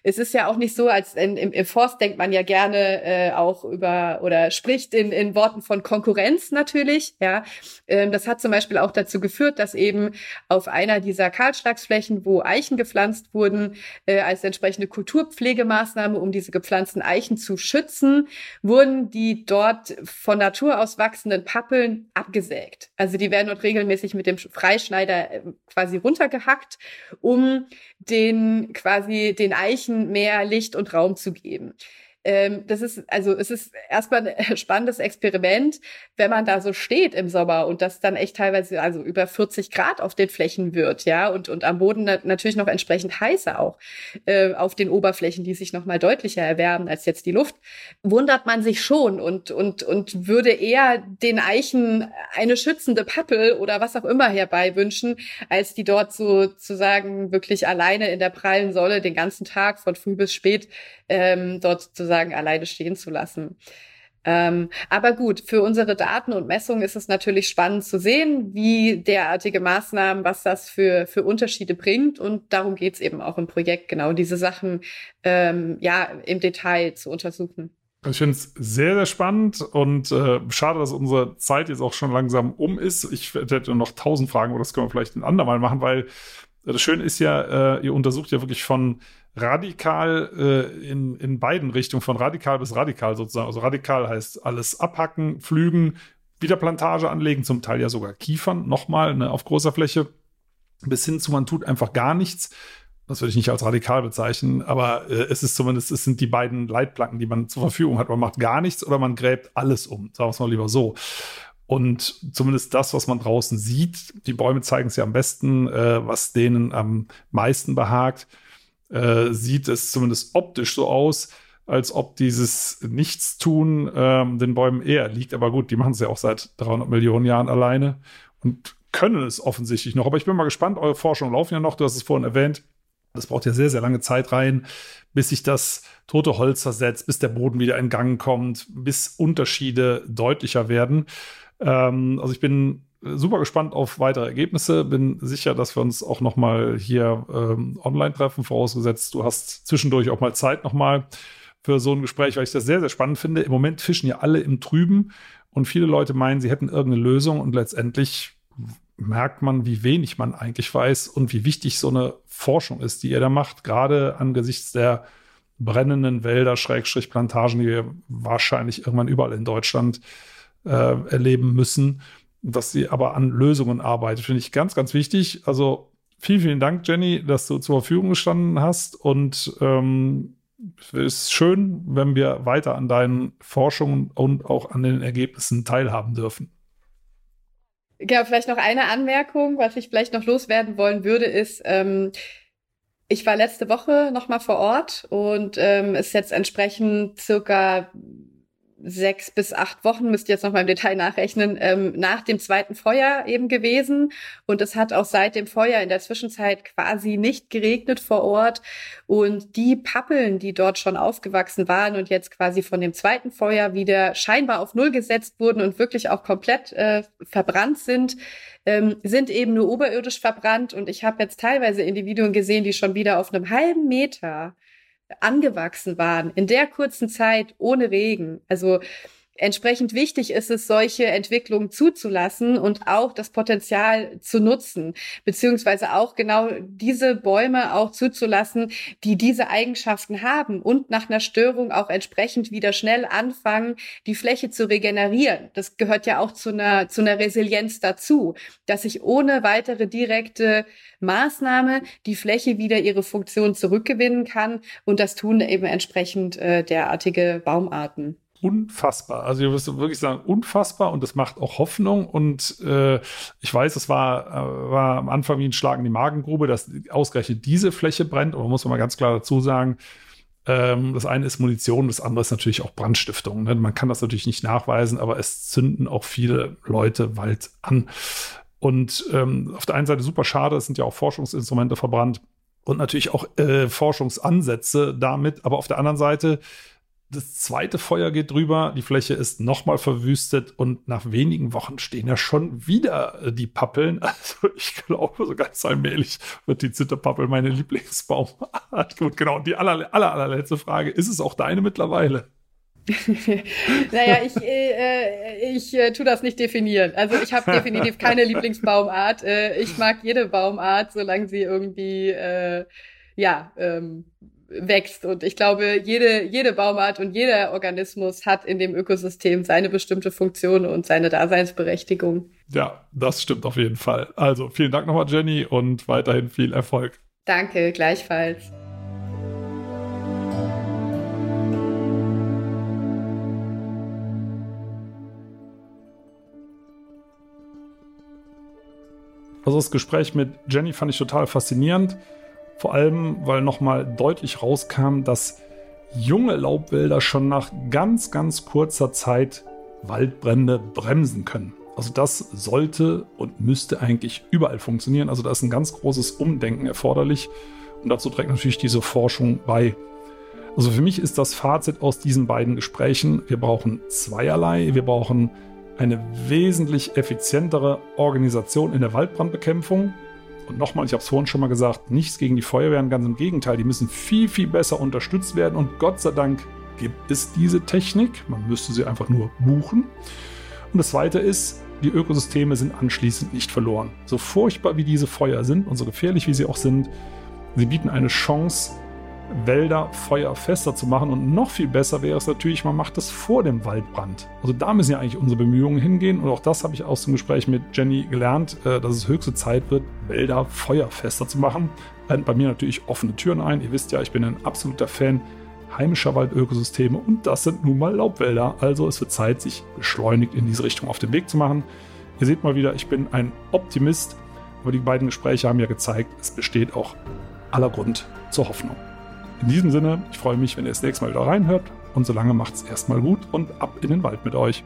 es ist ja auch nicht so, als in, im, im Forst denkt man ja gerne äh, auch über oder spricht in, in Worten von Konkurrenz natürlich. Ja, ähm, das hat zum Beispiel auch dazu geführt, dass eben auf einer dieser Kahlschlagsflächen, wo Eichen gepflanzt wurden, äh, als entsprechende Kulturpflegemaßnahme, um diese gepflanzten Eichen zu schützen, wurden die dort von Natur aus wachsenden Pappeln abgesägt. Also die werden dort regelmäßig mit dem Freischneider äh, quasi runtergehackt, um den quasi den Eichen mehr Licht und Raum zu geben. Ähm, das ist, also es ist erstmal ein [laughs] spannendes Experiment, wenn man da so steht im Sommer und das dann echt teilweise also über 40 Grad auf den Flächen wird, ja, und, und am Boden natürlich noch entsprechend heißer auch äh, auf den Oberflächen, die sich nochmal deutlicher erwärmen als jetzt die Luft, wundert man sich schon und, und, und würde eher den Eichen eine schützende Pappel oder was auch immer herbei wünschen, als die dort sozusagen wirklich alleine in der prallen Sonne den ganzen Tag von früh bis spät ähm, dort sozusagen alleine stehen zu lassen. Ähm, aber gut, für unsere Daten und Messungen ist es natürlich spannend zu sehen, wie derartige Maßnahmen, was das für, für Unterschiede bringt. Und darum geht's eben auch im Projekt, genau diese Sachen ähm, ja im Detail zu untersuchen. Ich finde es sehr, sehr spannend und äh, schade, dass unsere Zeit jetzt auch schon langsam um ist. Ich hätte noch tausend Fragen, aber das können wir vielleicht ein andermal machen, weil das Schöne ist ja, äh, ihr untersucht ja wirklich von radikal äh, in, in beiden Richtungen, von radikal bis radikal sozusagen. Also radikal heißt alles abhacken, pflügen, wieder Plantage anlegen, zum Teil ja sogar Kiefern, nochmal ne, auf großer Fläche, bis hin zu man tut einfach gar nichts. Das würde ich nicht als radikal bezeichnen, aber äh, es ist zumindest, es sind die beiden Leitplanken, die man zur Verfügung hat. Man macht gar nichts oder man gräbt alles um. Sagen wir es mal lieber so. Und zumindest das, was man draußen sieht, die Bäume zeigen es ja am besten, äh, was denen am meisten behagt äh, sieht es zumindest optisch so aus, als ob dieses Nichtstun ähm, den Bäumen eher liegt. Aber gut, die machen es ja auch seit 300 Millionen Jahren alleine und können es offensichtlich noch. Aber ich bin mal gespannt, eure Forschungen laufen ja noch, du hast es vorhin erwähnt. Das braucht ja sehr, sehr lange Zeit rein, bis sich das tote Holz versetzt, bis der Boden wieder in Gang kommt, bis Unterschiede deutlicher werden. Ähm, also ich bin super gespannt auf weitere Ergebnisse. Bin sicher, dass wir uns auch noch mal hier ähm, online treffen, vorausgesetzt du hast zwischendurch auch mal Zeit noch mal für so ein Gespräch, weil ich das sehr, sehr spannend finde. Im Moment fischen ja alle im Trüben und viele Leute meinen, sie hätten irgendeine Lösung und letztendlich merkt man, wie wenig man eigentlich weiß und wie wichtig so eine Forschung ist, die ihr da macht, gerade angesichts der brennenden Wälder, Schrägstrich Plantagen, die wir wahrscheinlich irgendwann überall in Deutschland äh, erleben müssen, dass sie aber an Lösungen arbeitet, finde ich ganz, ganz wichtig. Also vielen, vielen Dank, Jenny, dass du zur Verfügung gestanden hast und ähm, es ist schön, wenn wir weiter an deinen Forschungen und auch an den Ergebnissen teilhaben dürfen. Ja, vielleicht noch eine Anmerkung, was ich vielleicht noch loswerden wollen würde, ist, ähm, ich war letzte Woche noch mal vor Ort und ähm, ist jetzt entsprechend circa sechs bis acht Wochen, müsst ihr jetzt noch mal im Detail nachrechnen, ähm, nach dem zweiten Feuer eben gewesen. Und es hat auch seit dem Feuer in der Zwischenzeit quasi nicht geregnet vor Ort. Und die Pappeln, die dort schon aufgewachsen waren und jetzt quasi von dem zweiten Feuer wieder scheinbar auf Null gesetzt wurden und wirklich auch komplett äh, verbrannt sind, ähm, sind eben nur oberirdisch verbrannt. Und ich habe jetzt teilweise Individuen gesehen, die schon wieder auf einem halben Meter angewachsen waren in der kurzen Zeit ohne Regen. Also Entsprechend wichtig ist es, solche Entwicklungen zuzulassen und auch das Potenzial zu nutzen, beziehungsweise auch genau diese Bäume auch zuzulassen, die diese Eigenschaften haben und nach einer Störung auch entsprechend wieder schnell anfangen, die Fläche zu regenerieren. Das gehört ja auch zu einer, zu einer Resilienz dazu, dass ich ohne weitere direkte Maßnahme die Fläche wieder ihre Funktion zurückgewinnen kann und das tun eben entsprechend äh, derartige Baumarten unfassbar. Also ich würde wirklich sagen, unfassbar und das macht auch Hoffnung. Und äh, ich weiß, es war, äh, war am Anfang wie ein Schlag in die Magengrube, dass ausgerechnet diese Fläche brennt. Aber muss man mal ganz klar dazu sagen, ähm, das eine ist Munition, das andere ist natürlich auch Brandstiftung. Ne? Man kann das natürlich nicht nachweisen, aber es zünden auch viele Leute Wald an. Und ähm, auf der einen Seite super schade, es sind ja auch Forschungsinstrumente verbrannt und natürlich auch äh, Forschungsansätze damit. Aber auf der anderen Seite das zweite Feuer geht drüber, die Fläche ist nochmal verwüstet und nach wenigen Wochen stehen ja schon wieder äh, die Pappeln. [laughs] Also ich glaube, so ganz allmählich wird die Zitterpappel meine Lieblingsbaumart. [laughs] Gut, genau. Und die aller, aller, allerletzte Frage, ist es auch deine mittlerweile? [laughs] naja, ich, äh, äh, ich äh, tu das nicht definieren. Also ich habe definitiv keine Lieblingsbaumart. Äh, ich mag jede Baumart, solange sie irgendwie äh, ja ähm, wächst. Und ich glaube, jede, jede Baumart und jeder Organismus hat in dem Ökosystem seine bestimmte Funktion und seine Daseinsberechtigung. Ja, das stimmt auf jeden Fall. Also vielen Dank nochmal, Jenny, und weiterhin viel Erfolg. Danke, gleichfalls. Also das Gespräch mit Jenny fand ich total faszinierend. Vor allem, weil nochmal deutlich rauskam, dass junge Laubwälder schon nach ganz, ganz kurzer Zeit Waldbrände bremsen können. Also das sollte und müsste eigentlich überall funktionieren. Also da ist ein ganz großes Umdenken erforderlich und dazu trägt natürlich diese Forschung bei. Also für mich ist das Fazit aus diesen beiden Gesprächen, wir brauchen zweierlei. Wir brauchen eine wesentlich effizientere Organisation in der Waldbrandbekämpfung. Und nochmal, ich habe es vorhin schon mal gesagt, nichts gegen die Feuerwehren, ganz im Gegenteil, die müssen viel, viel besser unterstützt werden. Und Gott sei Dank gibt es diese Technik. Man müsste sie einfach nur buchen. Und das Zweite ist, die Ökosysteme sind anschließend nicht verloren. So furchtbar wie diese Feuer sind und so gefährlich wie sie auch sind, sie bieten eine Chance, Wälder feuerfester zu machen. Und noch viel besser wäre es natürlich, man macht das vor dem Waldbrand. Also da müssen ja eigentlich unsere Bemühungen hingehen. Und auch das habe ich aus dem Gespräch mit Jenny gelernt, äh, dass es höchste Zeit wird, Wälder feuerfester zu machen. Rennt bei mir natürlich offene Türen ein. Ihr wisst ja, ich bin ein absoluter Fan heimischer Waldökosysteme und das sind nun mal Laubwälder. Also es wird Zeit, sich beschleunigt in diese Richtung auf den Weg zu machen. Ihr seht mal wieder, ich bin ein Optimist, aber die beiden Gespräche haben ja gezeigt, es besteht auch aller Grund zur Hoffnung. In diesem Sinne, ich freue mich, wenn ihr das nächste Mal wieder reinhört und solange macht's erstmal gut und ab in den Wald mit euch.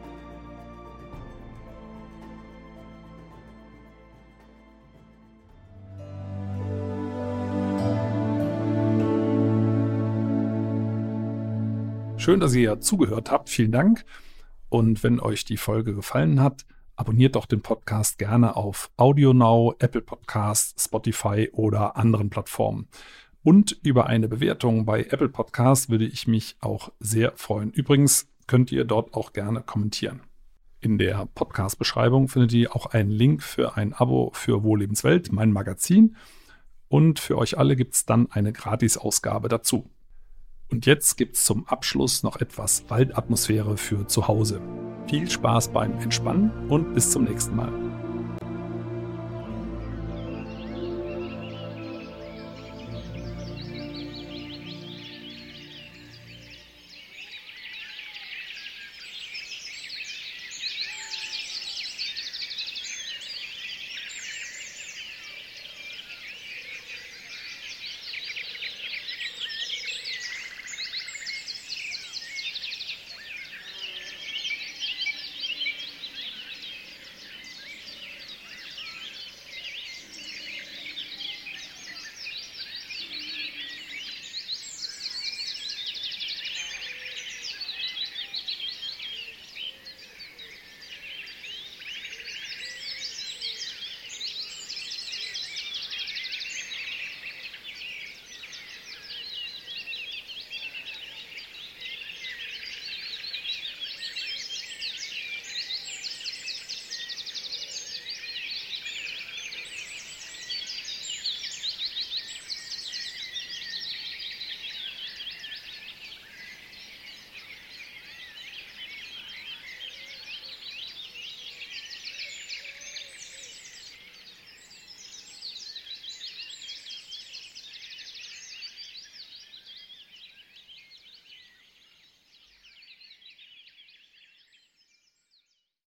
Schön, dass ihr ja zugehört habt. Vielen Dank. Und wenn euch die Folge gefallen hat, abonniert doch den Podcast gerne auf AudioNow, Apple Podcasts, Spotify oder anderen Plattformen. Und über eine Bewertung bei Apple Podcasts würde ich mich auch sehr freuen. Übrigens könnt ihr dort auch gerne kommentieren. In der Podcast-Beschreibung findet ihr auch einen Link für ein Abo für Wohllebenswelt, mein Magazin. Und für euch alle gibt es dann eine Gratis-Ausgabe dazu. Und jetzt gibt es zum Abschluss noch etwas Waldatmosphäre für zu Hause. Viel Spaß beim Entspannen und bis zum nächsten Mal.